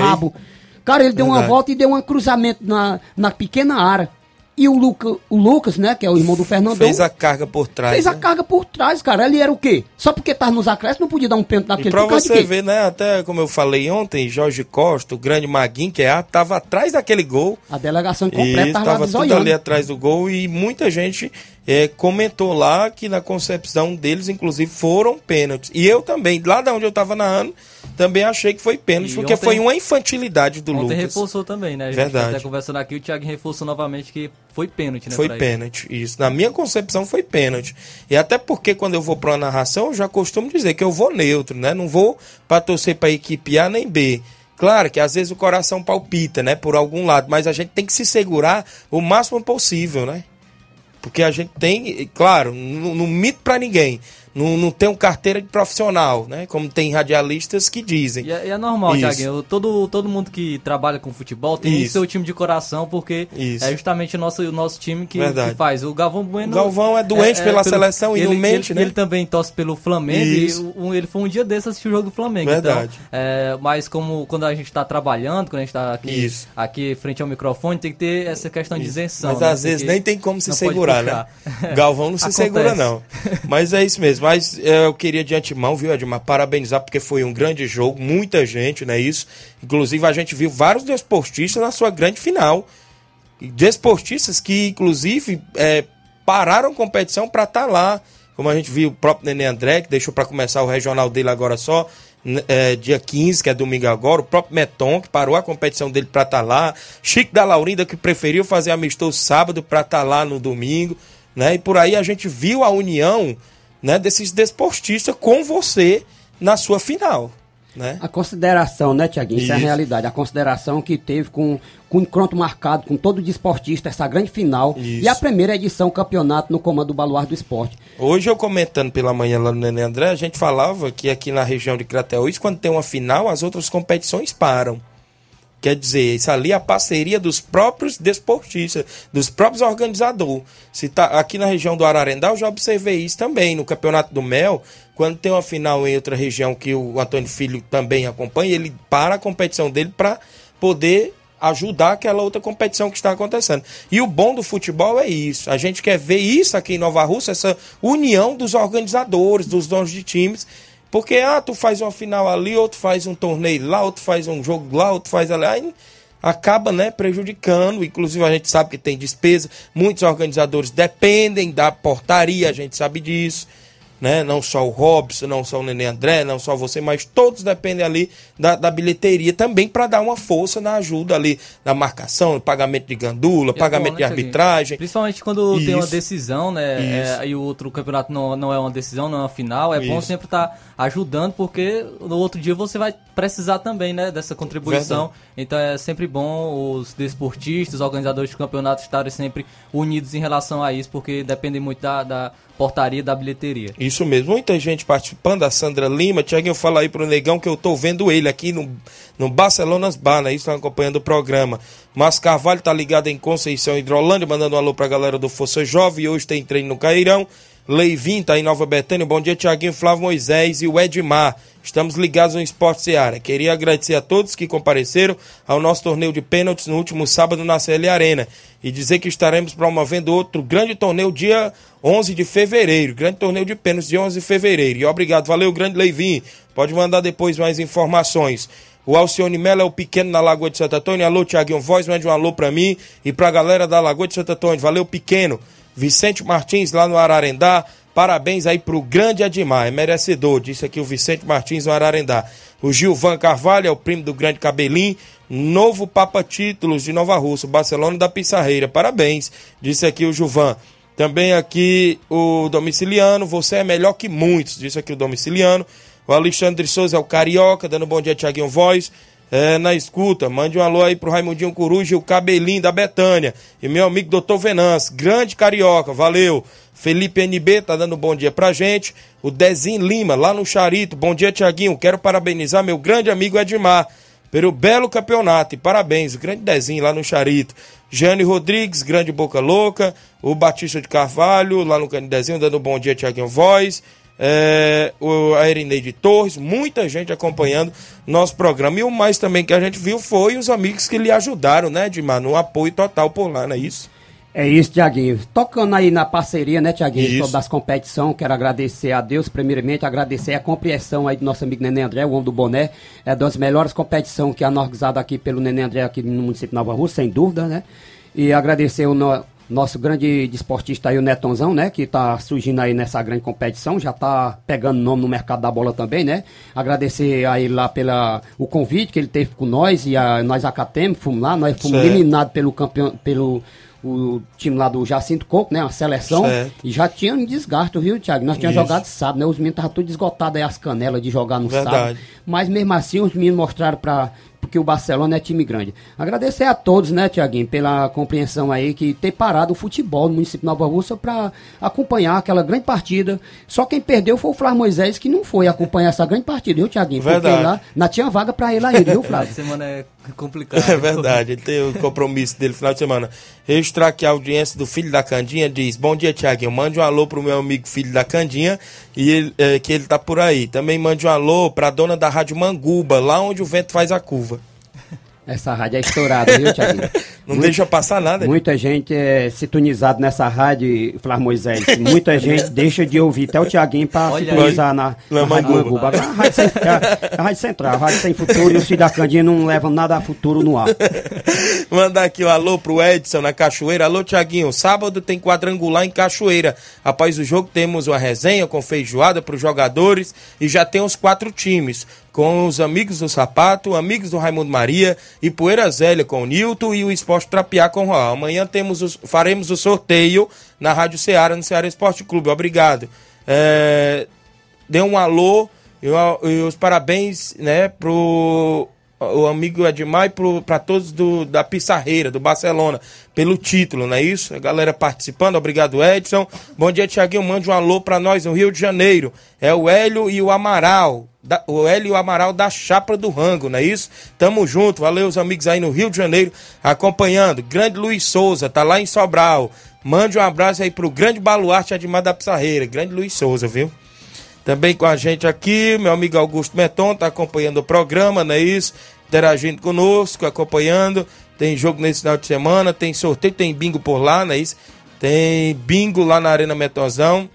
Cara, ele deu uma volta e deu um cruzamento na, na pequena área. E o, Luca, o Lucas, né, que é o irmão do Fernandão, Fez a carga por trás. fez a né? carga por trás, cara. Ele era o quê? Só porque tava nos acréscimos não podia dar um pênalti E naquele pra causa de você ver, né? Até como eu falei ontem, Jorge Costa, o grande Maguinho, que é a, tava atrás daquele gol. A delegação E completa tava lá tava tudo ali atrás do gol e muita gente eh, comentou lá que na concepção deles, inclusive, foram pênaltis. E eu também, lá da onde eu tava narrando, também achei que foi pênalti, E porque ontem- foi uma infantilidade do Ontem Lucas. reforçou também, né? A gente Verdade. até conversando aqui, o Thiago reforçou novamente que foi pênalti, né? Foi pênalti, isso. Na minha concepção foi pênalti. E até porque quando eu vou para uma narração, eu já costumo dizer que eu vou neutro, né? Não vou para torcer para equipe A nem B. Claro que às vezes o coração palpita, né? Por algum lado, mas a gente tem que se segurar o máximo possível, né? Porque a gente tem, claro, não, não mito para ninguém. Não, não tem um carteira de profissional, né? Como tem radialistas que dizem. E é, e é normal, Isso. Thiaguinho. Todo, todo mundo que trabalha com futebol tem Isso. seu time de coração, porque Isso. é justamente o nosso, o nosso time que, que faz. O Galvão Bueno. O Galvão é doente pela seleção e ele, não mente, ele, né? Ele também torce pelo Flamengo Isso. e o- ele foi um dia desses assistir o jogo do Flamengo. Verdade. Então, é, mas como quando a gente está trabalhando, quando a gente está aqui, aqui frente ao microfone, tem que ter essa questão de isenção. Mas né? às vezes nem tem como se segurar, né? Galvão não se Acontece. segura, não. Mas é isso mesmo. Mas é, eu queria de antemão, viu, Edmar, parabenizar, porque foi um grande jogo, muita gente, não é isso? Inclusive, a gente viu vários desportistas na sua grande final. Desportistas que, inclusive, é, pararam competição para estar lá. Como a gente viu o próprio Nenê André, que deixou para começar o regional dele agora só é, dia 15, que é domingo agora. O próprio Meton, que parou a competição dele para estar lá. Chico da Laurinda, que preferiu fazer amistoso sábado para estar lá no domingo. Né? E por aí a gente viu a união né, desses desportistas com você na sua final. Né? A consideração, né, Tiaguinho? Isso. é a realidade. A consideração que teve com, com o encontro marcado com todo desportista, essa grande final. Isso. E a primeira edição campeonato no comando do Baluar do Esporte. Hoje eu comentando pela manhã lá no Nenê André, a gente falava que aqui na região de Crateús, quando tem uma final, as outras competições param. Quer dizer, isso ali é a parceria dos próprios desportistas, dos próprios organizadores. Se tá aqui na região do Ararendá, eu já observei isso também. No Campeonato do Mel, quando tem uma final em outra região que o Antônio Filho também acompanha, ele para a competição dele para poder ajudar aquela outra competição que está acontecendo. E o bom do futebol é isso. A gente quer ver isso aqui em Nova Rússia, essa união dos organizadores, dos donos de times. Porque, ah, tu faz uma final ali, outro faz um torneio lá, outro faz um jogo lá, outro faz ali. Aí acaba né, prejudicando. Inclusive, a gente sabe que tem despesa. Muitos organizadores dependem da portaria, a gente sabe disso né? Não só o Robson, não só o Nenê André, não só você, mas todos dependem ali da, da bilheteria também para dar uma força na ajuda ali, na marcação, pagamento de gandula, é pagamento bom, né, de arbitragem. Principalmente quando Isso. tem uma decisão, né? É, e o outro campeonato não, não é uma decisão, não é uma final, é Isso. bom sempre estar tá ajudando, porque no outro dia você vai precisar também, né, dessa contribuição. Verdade. Então é sempre bom os desportistas, os organizadores de campeonato estarem sempre unidos em relação a isso, porque depende muito da, da portaria da bilheteria. Isso mesmo, muita gente participando, a Sandra Lima, Tiaguinho, fala aí pro Negão que eu tô vendo ele aqui no, no Barcelonas Bar, né? Estão acompanhando o programa. Mas Carvalho tá ligado em Conceição Hidrolândia, mandando um alô pra galera do Força Jovem, hoje tem treino no Cairão. Leivin tá em Nova Betânia, bom dia Tiaguinho, Flávio Moisés e o Edmar. Estamos ligados no Esporte Seara. Queria agradecer a todos que compareceram ao nosso torneio de pênaltis no último sábado na CL Arena e dizer que estaremos promovendo outro grande torneio dia 11 de fevereiro. Grande torneio de pênaltis dia 11 de fevereiro. E obrigado, valeu, grande Leivin. Pode mandar depois mais informações. O Alcione Mello é o pequeno na Lagoa de Santo Antônio. Alô, Tiaguinho Voz, mande um alô pra mim e pra galera da Lagoa de Santo Antônio. Valeu, pequeno. Vicente Martins lá no Ararendá. Parabéns aí pro grande Admar, é merecedor, disse aqui o Vicente Martins no Ararendá. O Gilvan Carvalho é o primo do grande Cabelim, novo Papa Títulos de Nova Rússia, Barcelona da Pissarreira. Parabéns, disse aqui o Gilvan. Também aqui o Domiciliano, você é melhor que muitos, disse aqui o Domiciliano. O Alexandre Souza é o Carioca, dando bom dia, Tiaguinho Voz. É, na escuta, mande um alô aí pro Raimundinho Coruja e o Cabelinho da Betânia. E meu amigo Doutor Venance, grande carioca, valeu. Felipe NB tá dando bom dia pra gente. O Dezinho Lima, lá no Charito. Bom dia, Tiaguinho. Quero parabenizar meu grande amigo Edmar pelo belo campeonato. E parabéns, o grande Dezinho lá no Charito. Jane Rodrigues, grande Boca Louca. O Batista de Carvalho, lá no Dezinho, dando bom dia, Tiaguinho Voz. É, o, a Erineide Torres, muita gente acompanhando nosso programa. E o mais também que a gente viu foi os amigos que lhe ajudaram, né, Edmar? No apoio total por lá, não é isso? É isso, Tiaguinho. Tocando aí na parceria, né, Tiaguinho, sobre das competições, quero agradecer a Deus, primeiramente, agradecer a compreensão aí do nosso amigo Nenê André, o homem do boné. É das melhores competições que é organizada aqui pelo Nenê André aqui no município de Nova Rússia, sem dúvida, né? E agradecer o no, nosso grande desportista aí, o Netonzão, né? Que tá surgindo aí nessa grande competição, já tá pegando nome no mercado da bola também, né? Agradecer aí lá pela o convite que ele teve com nós e a, nós acatemos, fomos lá, nós fomos eliminados pelo campeão, pelo o time lá do Jacinto Coco, né? A seleção. Certo. E já tinha um desgaste, viu, Thiago? Nós tínhamos jogado sábado, né? Os meninos estavam todos esgotados aí as canelas de jogar no Verdade. sábado. Mas mesmo assim, os meninos mostraram para porque o Barcelona é time grande. Agradecer a todos, né, Tiaguinho, pela compreensão aí que ter parado o futebol no município de Nova Rússia para acompanhar aquela grande partida. Só quem perdeu foi o Flávio Moisés, que não foi acompanhar essa grande partida, viu, Tiaguinho? Porque lá não tinha vaga para ele aí, viu, Flávio? semana é [LAUGHS] complicado. É verdade, ele tem o compromisso dele final de semana. Registrar aqui a audiência do filho da Candinha diz: Bom dia, Tiaguinho. Mande um alô pro meu amigo filho da Candinha e ele, é, que ele tá por aí. Também mande um alô pra dona da Rádio Manguba, lá onde o vento faz a curva. Essa rádio é estourada, viu, Tiaguinho? [LAUGHS] Não Muito, deixa passar nada. Muita gente é sintonizado nessa rádio, Flávio Moisés. Muita [LAUGHS] gente deixa de ouvir até o Tiaguinho para sintonizar na, na, na Rádio Manguba. A rádio, sem, a, a rádio Central, a Rádio Sem Futuro e o Filho da Candinha não levam nada a futuro no ar. [LAUGHS] Mandar aqui o um alô pro Edson na Cachoeira. Alô, Tiaguinho. Sábado tem quadrangular em Cachoeira. Após o jogo temos uma resenha com feijoada para os jogadores e já tem os quatro times com os amigos do Sapato, amigos do Raimundo Maria e Poeira Zélia com o Nilton e o Esporte Trapiá com o Roal. Amanhã temos os, faremos o sorteio na Rádio Ceará, no Ceará Esporte Clube. Obrigado. É, dê um alô e os parabéns né, pro o amigo Edmar e para todos do, da Pissarreira, do Barcelona, pelo título, não é isso? A galera participando, obrigado Edson. Bom dia, Tiaguinho, mande um alô para nós no Rio de Janeiro. É o Hélio e o Amaral, da, o Hélio e o Amaral da Chapa do Rango, não é isso? Tamo junto, valeu os amigos aí no Rio de Janeiro acompanhando. Grande Luiz Souza, tá lá em Sobral. Mande um abraço aí pro grande baluarte Edmar da Pissarreira, grande Luiz Souza, viu? Também com a gente aqui, meu amigo Augusto Meton, tá acompanhando o programa, não é isso? Interagindo conosco, acompanhando. tem jogo nesse final de semana, tem sorteio, tem bingo por lá, não é isso? Tem bingo lá na Arena Metozão.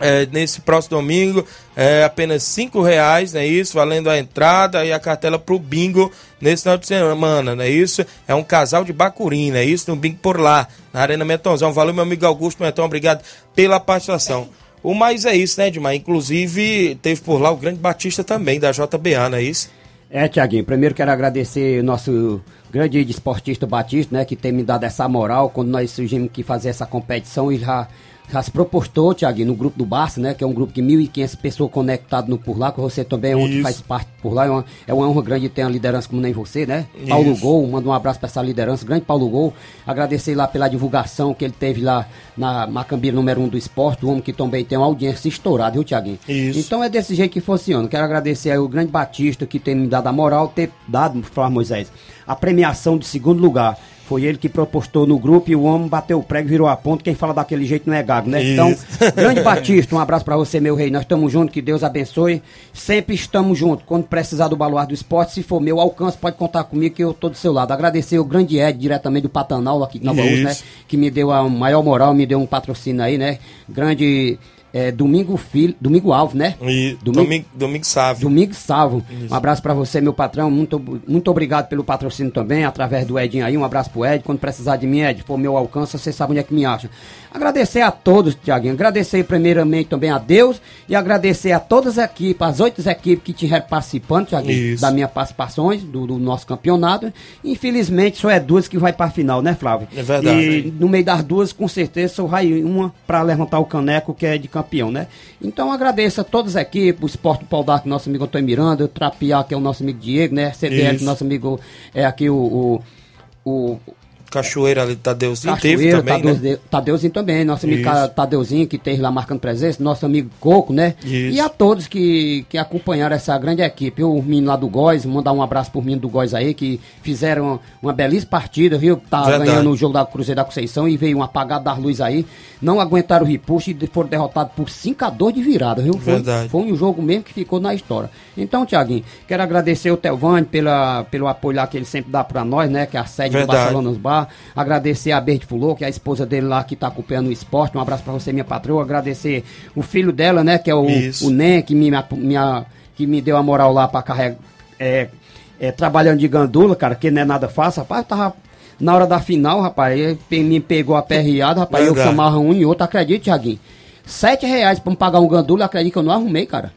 É, nesse próximo domingo é apenas cinco reais, não é isso? Valendo a entrada e a cartela pro bingo nesse final de semana, não é isso? É um casal de Bacuri, não é isso? No bingo por lá, na Arena Metonzão. Valeu, meu amigo Augusto Metão, obrigado pela participação. O mais é isso, né, Edmar? Inclusive, teve por lá o grande Batista também, da JBA, não é isso? É, Tiaguinho, primeiro quero agradecer nosso grande esportista Batista, né, que tem me dado essa moral quando nós surgimos que fazer essa competição e já já se propostou, Tiaguinho, no grupo do Barça, né? Que é um grupo de 1.500 pessoas conectadas no por lá, que você também é um que faz parte por lá. É uma, é uma honra grande ter uma liderança como nem você, né? Isso. Paulo Gol, manda um abraço para essa liderança, grande Paulo Gol. Agradecer lá pela divulgação que ele teve lá na Macambira número 1 um do esporte, o homem que também tem uma audiência estourada, viu, Tiaguinho? Isso. Então é desse jeito que funciona. Quero agradecer aí o grande Batista que tem me dado a moral, ter dado, Flávio Moisés, a premiação de segundo lugar. Foi ele que propostou no grupo e o homem bateu o prego, virou a ponta. Quem fala daquele jeito não é gago, né? Então, Isso. Então, [LAUGHS] grande Batista, um abraço para você, meu rei. Nós estamos juntos, que Deus abençoe. Sempre estamos juntos. Quando precisar do baluar do esporte, se for meu alcance, pode contar comigo que eu estou do seu lado. Agradecer o grande Ed, diretamente do Patanal, aqui de Nova Rússia, né? Que me deu a maior moral, me deu um patrocínio aí, né? Grande é, Domingo Filho, Domingo Alvo, né? E Domingo, Domingo, Domingo Sávio. Domingo Salvo. Um abraço para você, meu patrão. Muito, muito obrigado pelo patrocínio também, através do Edinho aí. Um abraço pro Ed. Quando precisar de mim, Ed, for meu alcance, você sabe onde é que me acha. Agradecer a todos, Tiaguinho. Agradecer primeiramente também a Deus e agradecer a todas as equipes, as oito equipes que tiveram participando, Tiaguinho, das minhas participações do, do, nosso campeonato. Infelizmente, só é duas que vai para a final, né, Flávio? É verdade. E no meio das duas, com certeza, só vai uma para levantar o caneco que é de campeão, né? Então agradeço a todas as equipes, o Esporte Pau D'Arco, nosso amigo Antônio Miranda, o Trapiá, que é o nosso amigo Diego, né? CDL, nosso amigo é aqui o, o, o Cachoeira ali, Tadeuzinho Cachoeira, teve também, Tadeus, né? Tadeuzinho também, nosso amigo Isso. Tadeuzinho que teve lá marcando presença, nosso amigo Coco, né? Isso. E a todos que, que acompanharam essa grande equipe. O menino lá do Góis, mandar um abraço pro menino do Góis aí, que fizeram uma, uma belíssima partida, viu? Tá Verdade. ganhando o jogo da Cruzeiro da Conceição e veio um apagado das luzes aí. Não aguentaram o repuxo e foram derrotados por 5 a 2 de virada, viu? Foi, Verdade. foi um jogo mesmo que ficou na história. Então, Tiaguinho, quero agradecer o Telvani pela, pelo apoio lá que ele sempre dá pra nós, né? Que é a sede Verdade. do Barcelona nos Bar. Agradecer a Bert Fulô, que é a esposa dele lá que está acompanhando o esporte. Um abraço para você, minha patroa. Agradecer o filho dela, né, que é o, o Nen, que me, minha, que me deu a moral lá para carregar. É, é, trabalhando de gandula, cara, que não é nada fácil, rapaz, tava na hora da final, rapaz, me pegou a perreada, rapaz, Verdade. eu chamava um e outro, acredite, Thiaguinho. Sete reais pra me pagar um gandula, acredito que eu não arrumei, cara.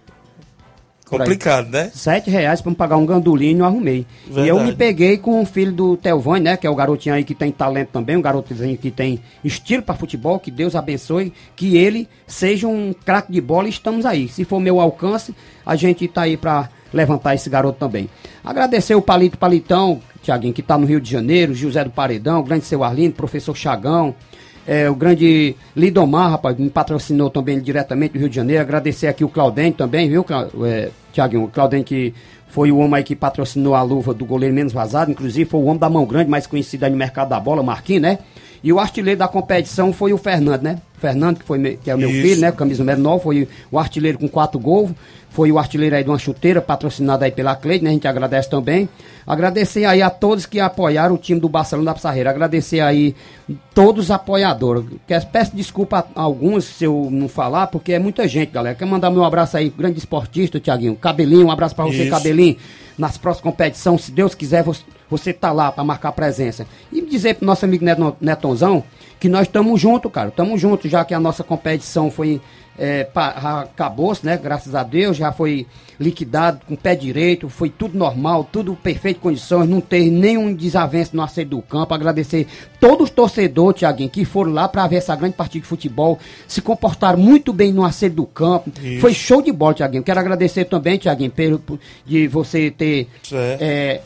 Complicado, né? Sete reais pra me pagar um gandulinho e não arrumei. Verdade. E eu me peguei com o filho do Telvani, né? Que é o garotinho aí que tem talento também, um garotinho que tem estilo para futebol, que Deus abençoe, que ele seja um craque de bola e estamos aí. Se for meu alcance, a gente tá aí pra levantar esse garoto também. Agradecer o Palito Palitão, Tiaguinho, que tá no Rio de Janeiro, José do Paredão, o grande seu Arlindo, professor Chagão, é, o grande Lidomar, rapaz, me patrocinou também diretamente do Rio de Janeiro. Agradecer aqui o Claudem também, viu, é, Tiaguinho? O Claudem que foi o homem aí que patrocinou a luva do goleiro menos vazado, inclusive foi o homem da mão grande, mais conhecido aí no mercado da bola, Marquinhos, né? E o artilheiro da competição foi o Fernando, né? O Fernando, que, foi, que é o meu Isso. filho, né? Camisa número 9, foi o artilheiro com quatro gols foi o artilheiro aí de uma chuteira, patrocinado aí pela Cleide, né? A gente agradece também. Agradecer aí a todos que apoiaram o time do Barcelona da Pissarreira. Agradecer aí todos os apoiadores. Peço desculpa a alguns se eu não falar, porque é muita gente, galera. Quero mandar meu abraço aí, grande esportista, Tiaguinho. Cabelinho, um abraço para você, Isso. Cabelinho. Nas próximas competições, se Deus quiser, você, tá lá para marcar presença. E dizer pro nosso amigo Netonzão que nós estamos juntos, cara. Estamos juntos, já que a nossa competição foi é, acabou-se, né? Graças a Deus, já foi liquidado com o pé direito, foi tudo normal, tudo perfeito condições, não teve nenhum desavenço no aceito do campo. Agradecer todos os torcedores, Tiaguinho, que foram lá para ver essa grande partida de futebol, se comportaram muito bem no aceito do campo. Isso. Foi show de bola, Tiaguinho. Quero agradecer também, Tiaguinho, pelo de você ter. É,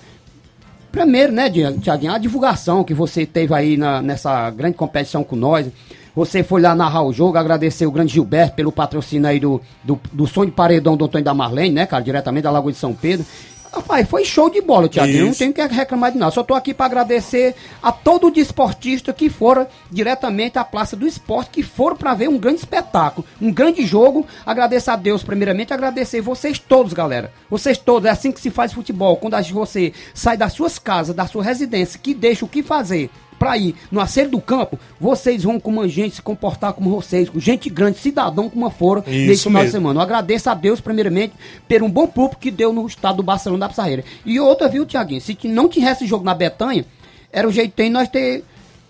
primeiro, né, Tiaguinho, a divulgação que você teve aí na, nessa grande competição com nós. Você foi lá narrar o jogo, agradecer o grande Gilberto pelo patrocínio aí do, do, do som de paredão do Antônio da Marlene, né, cara? Diretamente da Lagoa de São Pedro. Rapaz, foi show de bola, Tiago. Eu não tenho que reclamar de nada. Só tô aqui para agradecer a todo o desportista que foram diretamente à Praça do Esporte, que foram para ver um grande espetáculo, um grande jogo. Agradecer a Deus, primeiramente, agradecer vocês todos, galera. Vocês todos, é assim que se faz futebol. Quando você sai das suas casas, da sua residência, que deixa o que fazer para ir no acerto do campo, vocês vão como a gente se comportar como vocês, com gente grande, cidadão como foram nesse final de semana. Eu agradeço a Deus, primeiramente, por um bom público que deu no estado do Barcelona da Pissarreira. E outra, viu, Tiaguinho? Se não tivesse jogo na Betanha, era o jeito tem nós ter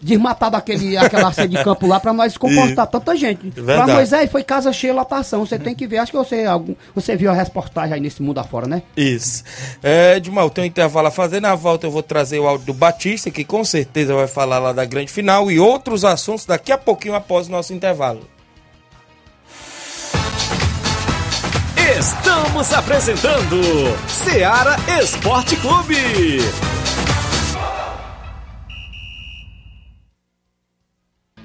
desmatado aquele, aquela área de campo lá para nós comportar e... tanta gente. Pra Moisés foi casa cheia, lotação. Você tem que ver, acho que você, algum, você viu a reportagem aí nesse mundo afora, né? Isso. É, Edmar, tem um intervalo a fazer. Na volta eu vou trazer o áudio do Batista, que com certeza vai falar lá da grande final e outros assuntos daqui a pouquinho após o nosso intervalo. Estamos apresentando Seara Esporte Clube.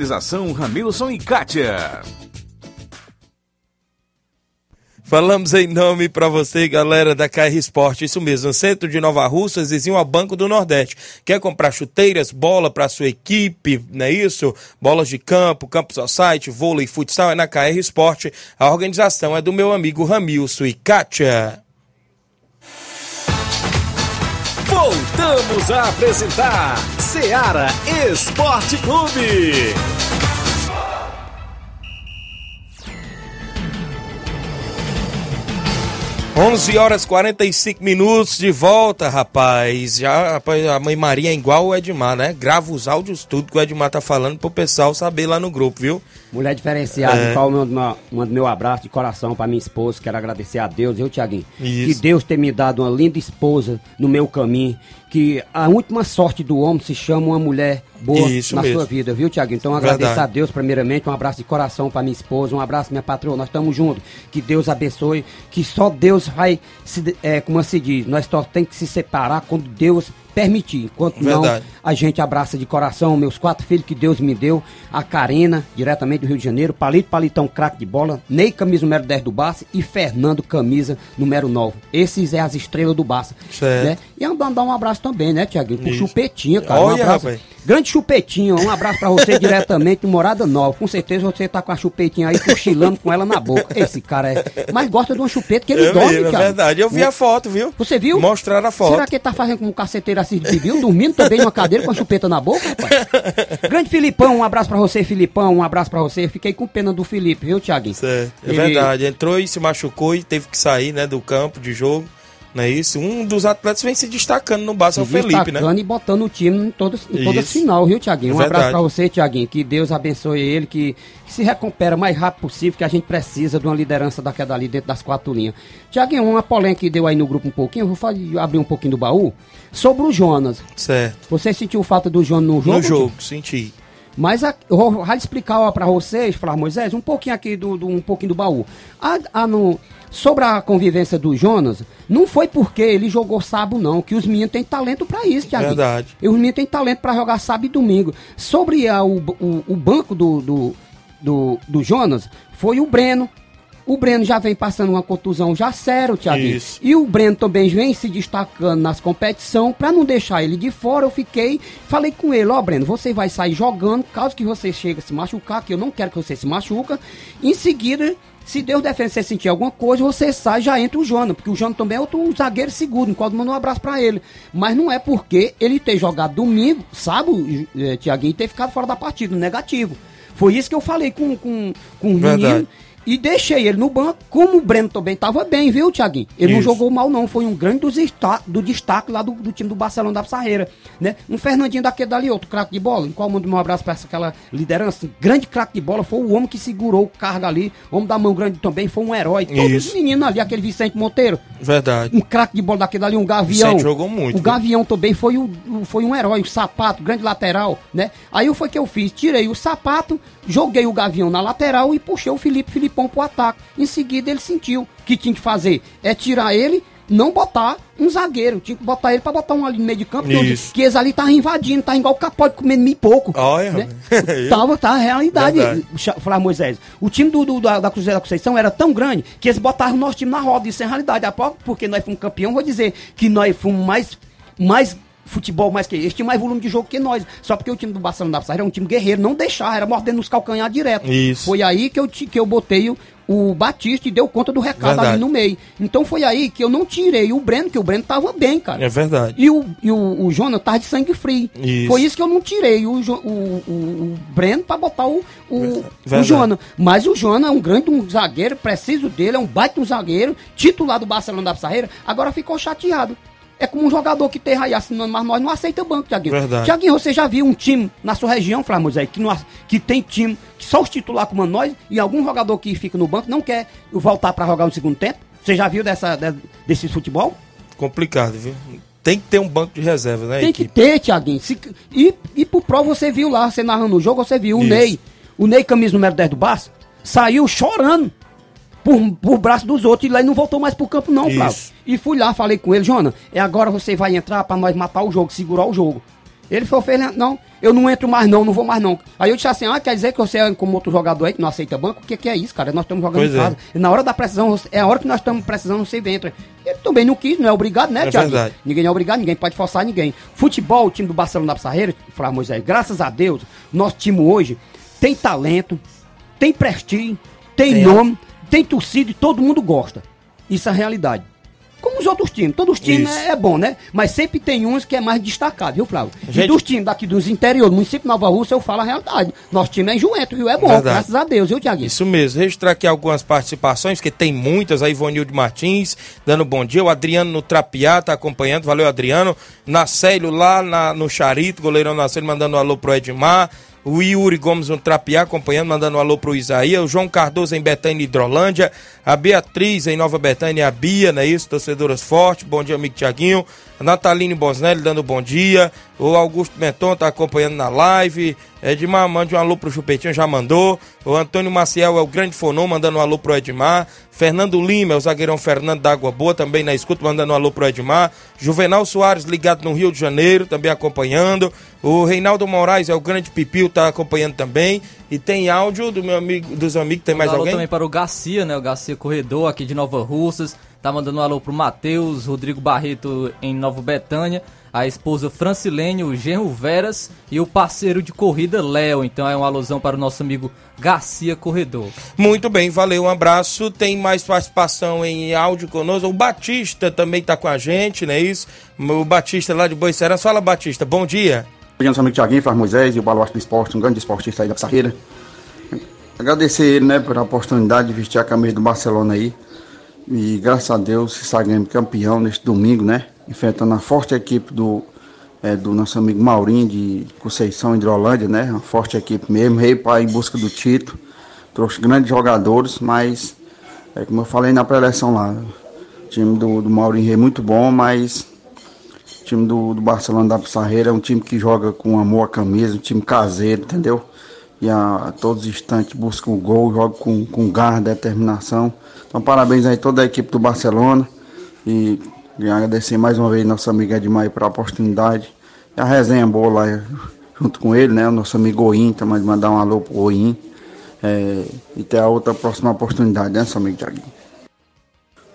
Organização Ramilson e Kátia. Falamos em nome para você, galera da KR Esporte. Isso mesmo, centro de Nova Russa, vizinho ao Banco do Nordeste. Quer comprar chuteiras, bola para sua equipe, não é isso? Bolas de campo, campo society, vôlei, futsal, é na KR Esporte. A organização é do meu amigo Ramilson e Kátia. Voltamos a apresentar Seara Esporte Clube. 11 horas 45 minutos de volta, rapaz. Já rapaz, a mãe Maria é igual o Edmar, né? Grava os áudios, tudo que o Edmar tá falando pro pessoal saber lá no grupo, viu? Mulher diferenciada, é. qual mando meu, mando meu abraço de coração pra minha esposa. Quero agradecer a Deus, viu, Tiaguinho? Que Deus ter me dado uma linda esposa no meu caminho que a última sorte do homem se chama uma mulher boa Isso na mesmo. sua vida, viu, Tiago? Então agradeço Verdade. a Deus, primeiramente, um abraço de coração para minha esposa, um abraço minha patroa, nós estamos juntos. Que Deus abençoe, que só Deus vai, se, é, como se diz, nós só tem que se separar quando Deus permitir. Enquanto Verdade. não, a gente abraça de coração meus quatro filhos que Deus me deu, a Karina, diretamente do Rio de Janeiro, Palito Palitão, craque de bola, Ney, camisa número 10 do Barça e Fernando, camisa número 9. Esses é as estrelas do Barça. Certo. Né? E mandar um abraço também, né, Tiaguinho? Pro Chupetinha, cara. Olha, um abraço. Rapaz. Grande Chupetinha, um abraço pra você diretamente Morada Nova. Com certeza você tá com a chupetinha aí cochilando com ela na boca. Esse cara é. Mas gosta de uma chupeta que ele eu dorme, É verdade, eu vi a foto, viu? Você viu? Mostraram a foto. Será que ele tá fazendo como um caceteiro assim de bibiu, dormindo também numa cadeira com a chupeta na boca, rapaz? Grande Filipão, um abraço pra você, Filipão, um abraço pra você. Fiquei com pena do Felipe, viu, Thiaguinho? Certo, é ele... verdade. Entrou e se machucou e teve que sair, né, do campo de jogo. Não é isso? Um dos atletas vem se destacando no Barça, é o Felipe, né? e botando o time em todas em toda final, viu, Tiaguinho? Um abraço pra você, Tiaguinho. Que Deus abençoe ele, que, que, se recupera o mais rápido possível, que a gente precisa de uma liderança daquela ali dentro das quatro linhas. Tiaguinho, uma polêmica que deu aí no grupo um pouquinho, vou abrir um pouquinho do baú, sobre o Jonas. Certo. Você sentiu falta do Jonas no jogo? No jogo, senti. Mas a, eu vou explicar para vocês, falar, Moisés, um pouquinho aqui do, do, um pouquinho do baú. A, a, no, sobre a convivência do Jonas, não foi porque ele jogou sábado, não, que os meninos têm talento para isso, Thiago. Verdade. E os meninos têm talento para jogar sábado e domingo. Sobre a, o, o, o, banco do, do, do, do Jonas, foi o Breno, o Breno já vem passando uma contusão já sério, Thiago. E o Breno também vem se destacando nas competições. Para não deixar ele de fora, eu fiquei, falei com ele, ó, oh, Breno, você vai sair jogando, caso que você chegue a se machucar, que eu não quero que você se machuca. Em seguida, se Deus defende você sentir alguma coisa, você sai já entra o Jonas, porque o Jonas também é outro zagueiro seguro, enquanto manda um abraço para ele. Mas não é porque ele ter jogado domingo, sabe, é, Tiaguinho, ter ficado fora da partida, negativo. Foi isso que eu falei com, com, com o menino e deixei ele no banco, como o Breno também estava bem, viu, Thiaguinho? Ele Isso. não jogou mal, não. Foi um grande do destaque, do destaque lá do, do, time do Barcelona da Sarreira, né? Um Fernandinho daquele dali, outro craque de bola. Em qual mando um abraço para aquela liderança? Grande craque de bola, foi o homem que segurou o cargo ali. Homem da mão grande também, foi um herói. Todos os meninos ali, aquele Vicente Monteiro. Verdade. Um craque de bola daquele dali, um Gavião. Vicente jogou muito. O Gavião também foi, o, foi um herói, o sapato, grande lateral, né? Aí foi que eu fiz, tirei o sapato, joguei o Gavião na lateral e puxei o Felipe Filipão pro ataque. Em seguida ele sentiu que tinha que fazer é tirar ele, não botar um zagueiro. Tinha que botar ele pra botar um ali no meio de campo. Isso. Que eles ali estavam invadindo, tá igual o capote comendo meio pouco. Olha, né? [LAUGHS] Tava, tá, a realidade. Falar Moisés. O time do, do, da, da Cruzeiro da Conceição era tão grande que eles botaram o nosso time na roda. Isso é realidade. Porque nós fomos campeão, vou dizer que nós fomos mais, mais futebol mais que eles tinham mais volume de jogo que nós. Só porque o time do Barcelona da Pissarra era um time guerreiro, não deixar, era mordendo nos calcanhar direto. Isso. Foi aí que eu, que eu botei o, o Batista e deu conta do recado verdade. ali no meio. Então foi aí que eu não tirei o Breno, que o Breno tava bem, cara. É verdade. E o, e o, o Jonas tava de sangue frio. Isso. Foi isso que eu não tirei o, o, o, o Breno pra botar o, o, o Jonas. Mas o Jonas é um grande um zagueiro, preciso dele, é um baita um zagueiro, titular do Barcelona da Pissarreira, agora ficou chateado. É como um jogador que tem aí assinando, mas nós não aceita banco, Tiaguinho. Verdade. Tiaguinho, você já viu um time na sua região, Flávio Moisés, que, não, que tem time, que só os titular comandam nós, e algum jogador que fica no banco não quer voltar para jogar no segundo tempo? Você já viu dessa, desse futebol? Complicado, viu? Tem que ter um banco de reserva, né? Tem equipe? que ter, Tiaguinho. E, e pro Pro você viu lá, você narrando o jogo, você viu o Isso. Ney. O Ney, camisa número 10 do Barça, saiu chorando por, por braço dos outros e lá não voltou mais pro campo, não, Flávio. E fui lá, falei com ele, Jona, é agora você vai entrar para nós matar o jogo, segurar o jogo. Ele falou, fez, não, eu não entro mais não, não vou mais não. Aí eu disse assim, ah, quer dizer que você é como outro jogador aí que não aceita banco? O que, que é isso, cara? Nós estamos jogando pois em é. casa. É. E na hora da precisão, é a hora que nós estamos precisando, você entra. Ele também não quis, não é obrigado, né, é Thiago? Verdade. Ninguém é obrigado, ninguém pode forçar ninguém. Futebol, o time do Barcelona da Pissarreira, Flávio Moisés, graças a Deus, nosso time hoje tem talento, tem prestígio, tem, tem nome, tem torcida e todo mundo gosta. Isso é a realidade. Como os outros times. Todos os times é, é, bom, né? Mas sempre tem uns que é mais destacado, viu, Flávio? Gente... E dos times daqui dos interiores, do município Nova Rússia, eu falo a realidade. Nosso time é enjoento, viu? É bom, Verdade. graças a Deus, viu, Tiaguinho? Isso mesmo. Registrar aqui algumas participações, que tem muitas. A Ivonilde Martins, dando bom dia. O Adriano no Trapiá tá acompanhando. Valeu, Adriano. Nacélio lá na, no Charito, goleirão Nacélio, mandando um alô pro Edmar o Yuri Gomes no Trapiá acompanhando, mandando um alô pro Isaías, o João Cardoso em Betânia Hidrolândia, a Beatriz em Nova Betânia, a Bia, não é isso? Torcedoras fortes, bom dia, amigo Tiaguinho, Nataline Bosnelli dando bom dia, o Augusto Menton tá acompanhando na live, Edmar, mande um alô pro Chupetinho, já mandou, o Antônio Maciel é o grande fonon, mandando um alô pro Edmar, Fernando Lima é o zagueirão Fernando da Água Boa, também na escuta, mandando um alô pro Edmar, Juvenal Soares ligado no Rio de Janeiro, também acompanhando, o Reinaldo Moraes é o grande Pipil, tá acompanhando também. E tem áudio do meu amigo, dos amigos, tem mais alguém? também para o Garcia, né? O Garcia Corredor aqui de Nova Russas. Tá mandando um alô pro Matheus, Rodrigo Barreto em Nova Betânia, a esposa Francilene, o genro Veras e o parceiro de corrida Léo. Então é uma alusão para o nosso amigo Garcia Corredor. Muito bem, valeu, um abraço. Tem mais participação em áudio conosco. O Batista também tá com a gente, não é isso? O Batista lá de Boiceras. Fala, Batista, bom dia. Obrigado, meu amigo Thiaguinho, Flávio Moisés e o Baluarte do Esporte, um grande esportista aí da Pissarreira. Agradecer ele, né, pela oportunidade de vestir a camisa do Barcelona aí. E graças a Deus se sagrando campeão neste domingo, né? Enfrentando a forte equipe do, é, do nosso amigo Maurinho de Conceição Hidrolândia, né? Uma forte equipe mesmo, rei para em busca do título. Trouxe grandes jogadores, mas é como eu falei na pré-eleção lá, o time do, do Maurinho é muito bom, mas time do, do Barcelona da Pissarreira é um time que joga com amor à camisa, um time caseiro, entendeu? E a, a todos os instantes busca o gol, joga com, com garra, determinação. Então parabéns aí toda a equipe do Barcelona e, e agradecer mais uma vez nosso amigo Edmar pela oportunidade. E a resenha boa lá junto com ele, né? O nosso amigo Oim, também mandar um alô pro Oim. É, e ter a outra próxima oportunidade, né, seu amigo Thiaguinho?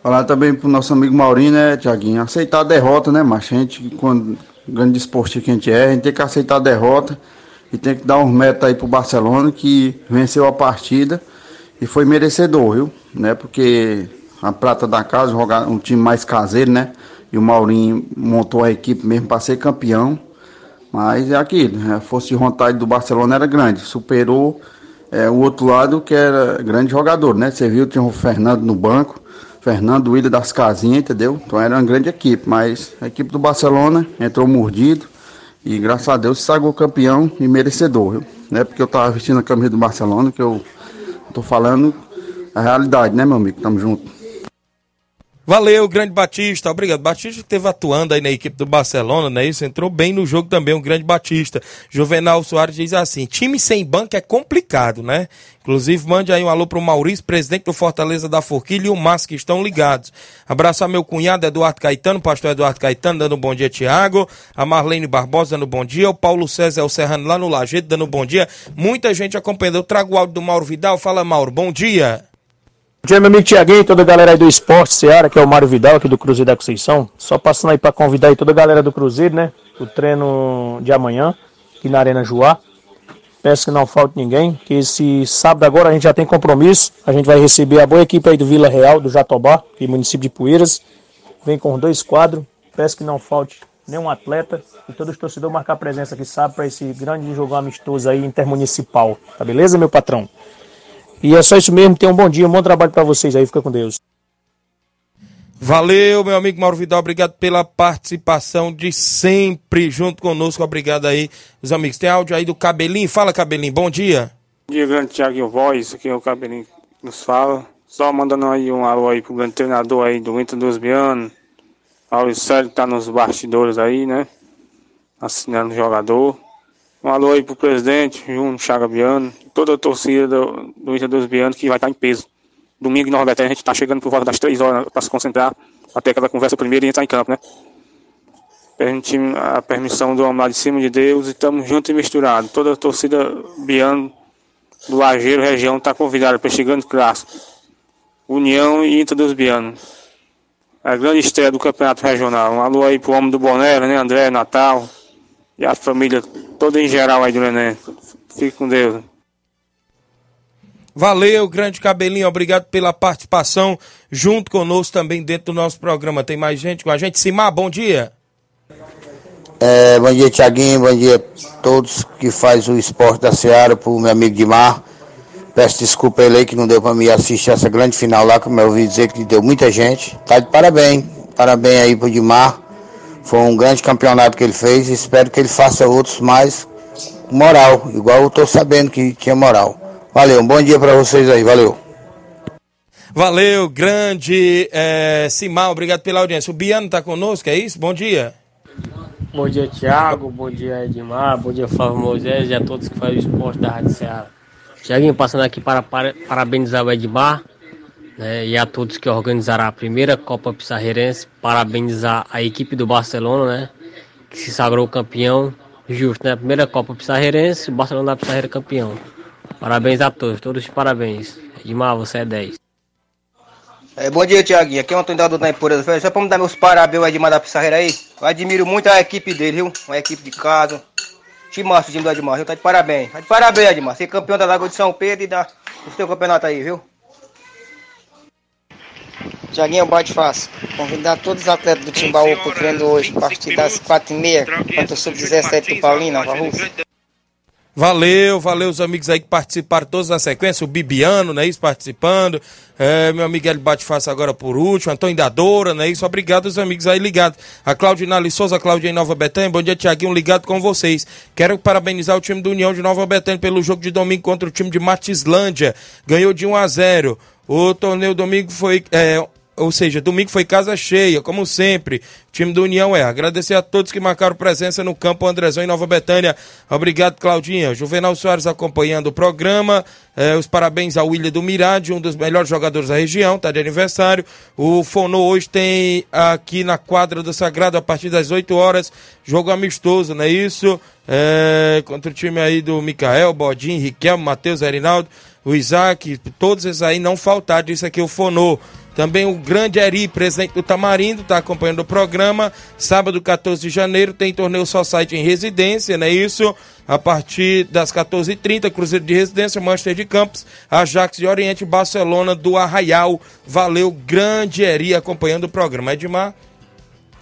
Falar também pro nosso amigo Maurinho, né, Tiaguinho? Aceitar a derrota, né, mas a gente, quando grande esporte que a gente é, a gente tem que aceitar a derrota e tem que dar uns metas aí pro Barcelona que venceu a partida e foi merecedor, viu? Né? Porque a prata da casa, jogar um time mais caseiro, né? E o Maurinho montou a equipe mesmo para ser campeão. Mas é aquilo, né? a força de vontade do Barcelona era grande, superou é, o outro lado que era grande jogador, né? Você viu, tinha o Fernando no banco, Fernando Willian das Casinhas, entendeu? Então era uma grande equipe, mas a equipe do Barcelona entrou mordido e graças a Deus sagou campeão e merecedor, viu? Não é porque eu tava vestindo a camisa do Barcelona que eu tô falando a realidade, né, meu amigo? Tamo junto. Valeu, grande Batista. Obrigado. Batista que esteve atuando aí na equipe do Barcelona, né? Isso entrou bem no jogo também, um grande Batista. Juvenal Soares diz assim: time sem banco é complicado, né? Inclusive, mande aí um alô pro Maurício, presidente do Fortaleza da Forquilha e o Márcio que estão ligados. Abraço meu cunhado Eduardo Caetano, pastor Eduardo Caetano, dando um bom dia, Tiago. A Marlene Barbosa dando um bom dia. O Paulo César El Serrano lá no Lajeito dando um bom dia. Muita gente acompanhando. Eu trago o áudio do Mauro Vidal. Fala, Mauro. Bom dia. Dia, meu amigo Tiaguinho, toda a galera aí do Esporte Seara, que é o Mário Vidal, aqui do Cruzeiro da Conceição. Só passando aí para convidar aí toda a galera do Cruzeiro, né? O treino de amanhã, aqui na Arena Joá. Peço que não falte ninguém, que esse sábado agora a gente já tem compromisso. A gente vai receber a boa equipe aí do Vila Real, do Jatobá, aqui município de Poeiras. Vem com dois quadros. Peço que não falte nenhum atleta e todos os torcedores marcar presença aqui sábado para esse grande jogo amistoso aí intermunicipal. Tá beleza, meu patrão? E é só isso mesmo. Tenham um bom dia, um bom trabalho para vocês aí. Fica com Deus. Valeu, meu amigo Mauro Vidal. Obrigado pela participação de sempre junto conosco. Obrigado aí, os amigos. Tem áudio aí do Cabelinho. Fala, Cabelinho. Bom dia. Bom dia, grande Thiago Voz. Aqui é o Cabelinho que nos fala. Só mandando aí um alô aí pro grande treinador aí do Inter dos Bianos. Paulo Sérgio que tá nos bastidores aí, né? Assinando o jogador. Um alô aí pro presidente, Júnior Chaga Biano, toda a torcida do, do dos Bianos que vai estar em peso. Domingo em Nova Betânia, a gente está chegando por volta das 3 horas para se concentrar, ter aquela conversa primeiro e entrar em campo, né? Permitimos a permissão do lá de cima de Deus e estamos juntos e misturados. Toda a torcida Biano do Lajeiro região está convidada para chegando clássico. União e Inter dos Bianos. A grande estreia do campeonato regional. Um alô aí pro homem do Bonero, né? André, Natal, e a família toda em geral aí do Neném. Fique com Deus. Valeu, grande cabelinho, obrigado pela participação junto conosco também dentro do nosso programa. Tem mais gente com a gente? Simar, bom dia. É, bom dia, Tiaguinho, bom dia a todos que faz o esporte da Seara, pro meu amigo Dimar. Peço desculpa ele aí que não deu para me assistir essa grande final lá, como eu ouvi dizer que deu muita gente. Tá de parabéns, parabéns aí pro Dimar foi um grande campeonato que ele fez. Espero que ele faça outros mais moral, igual eu estou sabendo que tinha moral. Valeu, um bom dia para vocês aí, valeu. Valeu, grande é, Simão, obrigado pela audiência. O Biano está conosco, é isso? Bom dia. Bom dia, Thiago. Bom dia, Edmar. Bom dia, Flávio Moisés e a todos que fazem o esporte da Rádio Ceará. Tiaguinho, passando aqui para, para parabenizar o Edmar né, e a todos que organizaram a primeira Copa Pissarreirense, parabenizar a equipe do Barcelona, né, que se sagrou campeão, justo, né, a primeira Copa Pissarreirense, o Barcelona da Pissarreira campeão. Parabéns a todos, todos os parabéns. Edmar, você é 10. É, bom dia, Tiaguinho. Aqui é o Antônio Dado da Empresa. Só para me dar meus parabéns ao Edmar da Pissarreira aí. Eu admiro muito a equipe dele, viu? Uma equipe de casa. Massa, time do Edmar, viu? Tá de parabéns. Tá de parabéns, Edmar. Ser campeão da Lagoa de São Pedro e da, do seu campeonato aí, viu? Tiaguinho Bate Fácil. Convidar todos os atletas do Timbaú para o treino hoje, a partir das 4h30, contra o Sub-17 do Paulinho, Nova Rússia. Valeu, valeu os amigos aí que participaram todos na sequência, o Bibiano, né, isso, participando, é, meu amigo Hélio Bate Fácil agora por último, Antônio Dadora, né, isso, obrigado os amigos aí ligados, a Claudinali Souza, Claudia em Nova Betânia, bom dia Tiaguinho, ligado com vocês, quero parabenizar o time do União de Nova Betânia pelo jogo de domingo contra o time de Matislândia, ganhou de 1 a 0 o torneio domingo foi, é, ou seja, domingo foi casa cheia, como sempre. O time do União é. Agradecer a todos que marcaram presença no campo Andrezão em Nova Betânia. Obrigado, Claudinha. Juvenal Soares acompanhando o programa. É, os parabéns ao William do Mirade, um dos melhores jogadores da região, tá de aniversário. O Fonô hoje tem aqui na quadra do Sagrado a partir das 8 horas. Jogo amistoso, não é isso? É, contra o time aí do Micael, Bodinho, Riquelme, Matheus, Erinaldo, o Isaac, todos esses aí não faltaram. Isso aqui o Fonô. Também o grande Eri, presidente do Tamarindo, está acompanhando o programa. Sábado, 14 de janeiro, tem torneio Society em residência, não é isso? A partir das 14h30, Cruzeiro de Residência, Manchester de Campos, Ajax de Oriente, Barcelona do Arraial. Valeu, grande Eri, acompanhando o programa. Edmar?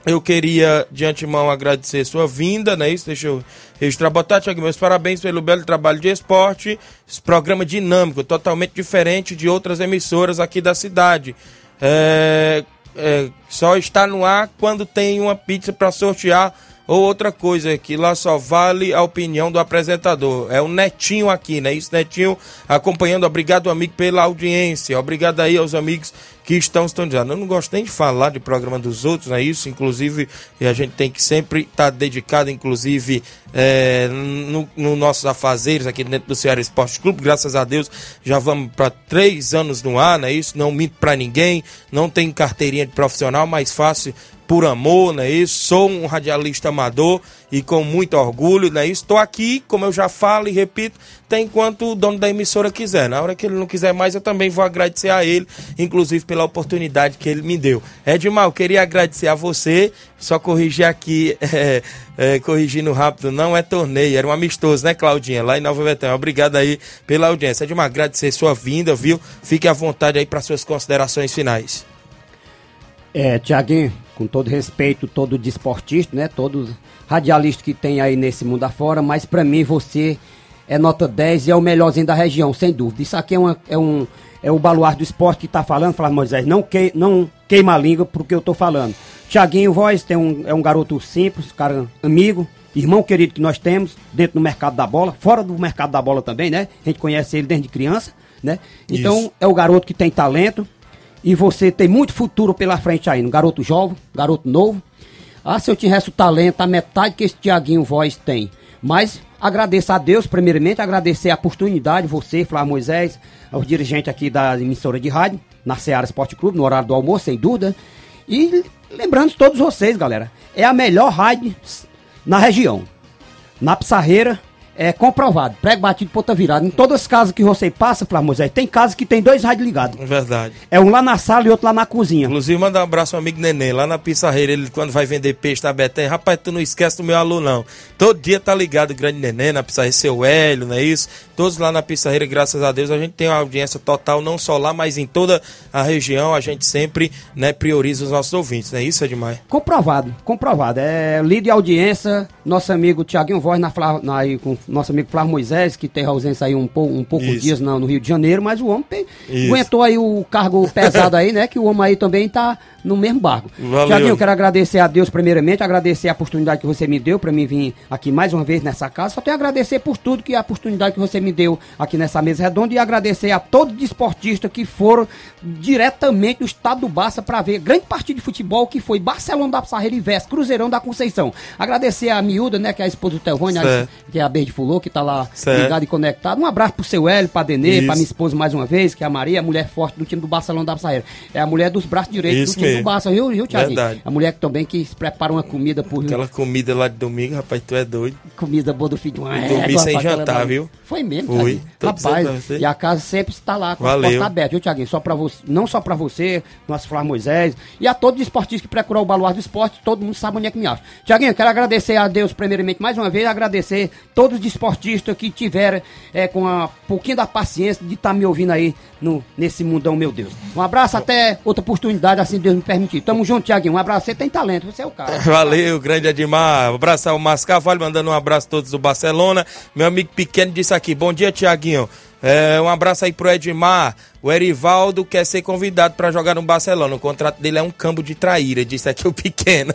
Eu queria, de antemão, agradecer sua vinda, né? Isso, deixa eu registrar. Boa tarde. Meus parabéns pelo belo trabalho de esporte. Esse programa dinâmico, totalmente diferente de outras emissoras aqui da cidade. É, é, só está no ar quando tem uma pizza para sortear ou outra coisa que lá só vale a opinião do apresentador. É o Netinho aqui, né? Isso, Netinho, acompanhando. Obrigado, amigo, pela audiência. Obrigado aí aos amigos que estão sintonizados. Eu não gosto nem de falar de programa dos outros, é isso. Inclusive, a gente tem que sempre estar tá dedicado, inclusive, é, no, no nossos afazeres aqui dentro do Ceará Esporte Clube. Graças a Deus, já vamos para três anos no ar, não é isso? Não minto para ninguém, não tem carteirinha de profissional, mais fácil por amor, né? Isso, sou um radialista amador e com muito orgulho, né? Estou aqui, como eu já falo e repito, tem enquanto o dono da emissora quiser. Na hora que ele não quiser mais, eu também vou agradecer a ele, inclusive pela oportunidade que ele me deu. Edmar, eu queria agradecer a você, só corrigir aqui, [LAUGHS] é, é, corrigindo rápido, não é torneio, era um amistoso, né, Claudinha? Lá em Nova Betânia. Obrigado aí pela audiência. Edmar, agradecer sua vinda, viu? Fique à vontade aí para suas considerações finais. É, Tiaguinho, com todo respeito, todo desportista, né? Todo radialista que tem aí nesse mundo afora, mas para mim você é nota 10 e é o melhorzinho da região, sem dúvida. Isso aqui é, uma, é um é o baluarte do esporte que tá falando, fala Moisés, não, que, não queima a língua porque eu tô falando. Tiaguinho Voz tem um, é um garoto simples, cara amigo, irmão querido que nós temos dentro do mercado da bola, fora do mercado da bola também, né? A gente conhece ele desde criança, né? Então Isso. é o garoto que tem talento, e você tem muito futuro pela frente aí, um garoto jovem, garoto novo. Ah, se eu tivesse o talento, a metade que esse Tiaguinho Voz tem. Mas agradeço a Deus, primeiramente, agradecer a oportunidade, você, Flávio Moisés, aos dirigentes aqui da emissora de rádio, na Seara Esporte Clube, no horário do almoço, sem dúvida. E lembrando todos vocês, galera, é a melhor rádio na região. Na Pissarreira, é comprovado, prego batido, ponta virada. Em todas as casas que você passa, Flávio Moisés, tem casas que tem dois rádios ligados. É verdade. É um lá na sala e outro lá na cozinha. Inclusive, manda um abraço ao amigo Neném, lá na Pissarreira, ele quando vai vender peixe na Betém, rapaz, tu não esquece do meu aluno, não. Todo dia tá ligado o grande Neném na Pissarreira, seu Hélio, não é isso? Todos lá na Pissarreira, graças a Deus, a gente tem uma audiência total, não só lá, mas em toda a região, a gente sempre, né, prioriza os nossos ouvintes, não é isso, Edmar? Comprovado, comprovado. É líder de audiência, nosso amigo Tiaguinho Voz, na, na, aí, com nosso amigo Flávio Moisés, que teve ausência aí um, pouco, um pouco dias no, no Rio de Janeiro, mas o homem aguentou aí o cargo [LAUGHS] pesado aí, né? Que o homem aí também tá no mesmo barco. Tiaguinho, eu quero agradecer a Deus primeiramente, agradecer a oportunidade que você me deu para mim vir aqui mais uma vez nessa casa. Só tenho a agradecer por tudo que a oportunidade que você me deu aqui nessa mesa redonda e agradecer a todos os desportistas que foram diretamente do estado do Barça para ver grande partida de futebol que foi Barcelona da Pissarreira e Veste, Cruzeirão da Conceição. Agradecer a miúda, né, que é a esposa do Telvone, que é a Berde Fulô, que tá lá certo. ligado e conectado. Um abraço pro seu Hélio, pra Denê, Isso. pra minha esposa mais uma vez, que é a Maria, a mulher forte do time do Barcelona da Pissarreira. É a mulher dos braços direitos Isso do time mesmo. do Barça, viu, viu Thiaguinho? A mulher que também que prepara uma comida por... Aquela comida lá de domingo, rapaz, tu é doido. Comida boa do filho de uma Dormi sem jantar, viu? Foi mesmo, Foi. Rapaz, e a casa sempre está lá com Valeu. as portas abertas, viu, Thiaguinho? Só pra você, não só pra você, nosso Flávio Moisés, e a todos os esportistas que procuram o baluar do esporte, todo mundo sabe onde é que me acha. Tiaguinho, quero agradecer a Deus primeiramente mais uma vez, agradecer todos os esportistas que tiveram é, com um pouquinho da paciência de estar tá me ouvindo aí no, nesse mundão, meu Deus. Um abraço, até outra oportunidade, assim Deus me permitir. Tamo junto, Tiaguinho. Um abraço, você tem talento, você é o cara. [LAUGHS] Valeu, grande Edmar. Um abraço ao Márcio Carvalho, mandando um abraço a todos do Barcelona. Meu amigo pequeno disse aqui, bom dia, Tiaguinho. É, um abraço aí pro Edmar. O Erivaldo quer ser convidado para jogar no Barcelona. O contrato dele é um campo de traíra, disse aqui o Pequeno.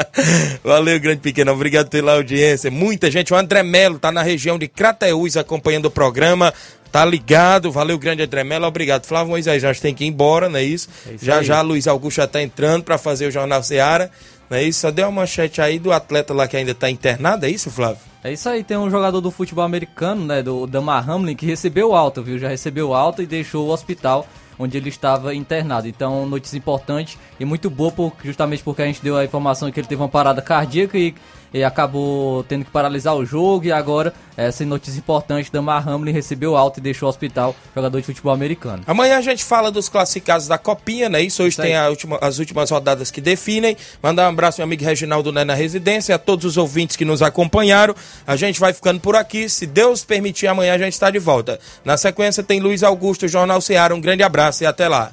[LAUGHS] Valeu, grande Pequeno. Obrigado pela audiência. Muita gente. O André Melo tá na região de Crateús acompanhando o programa. Tá ligado, valeu, grande André Melo, obrigado. Flávio Moisés, já tem que ir embora, não é isso? É isso já aí. já Luiz Augusto já tá entrando para fazer o Jornal Seara, não é isso? Só deu uma manchete aí do atleta lá que ainda tá internado, é isso, Flávio? É isso aí, tem um jogador do futebol americano, né, do Damar Hamlin, que recebeu alta, viu? Já recebeu alta e deixou o hospital onde ele estava internado. Então, notícia importante e muito boa, por, justamente porque a gente deu a informação que ele teve uma parada cardíaca e e acabou tendo que paralisar o jogo e agora essa notícia importante, Damar Hamlin recebeu alta e deixou o hospital jogador de futebol americano. Amanhã a gente fala dos classificados da Copinha, né? Isso hoje Isso tem última, as últimas rodadas que definem. Mandar um abraço ao meu amigo Reginaldo Né na residência, a todos os ouvintes que nos acompanharam. A gente vai ficando por aqui. Se Deus permitir, amanhã a gente está de volta. Na sequência tem Luiz Augusto, Jornal Ceará. Um grande abraço e até lá.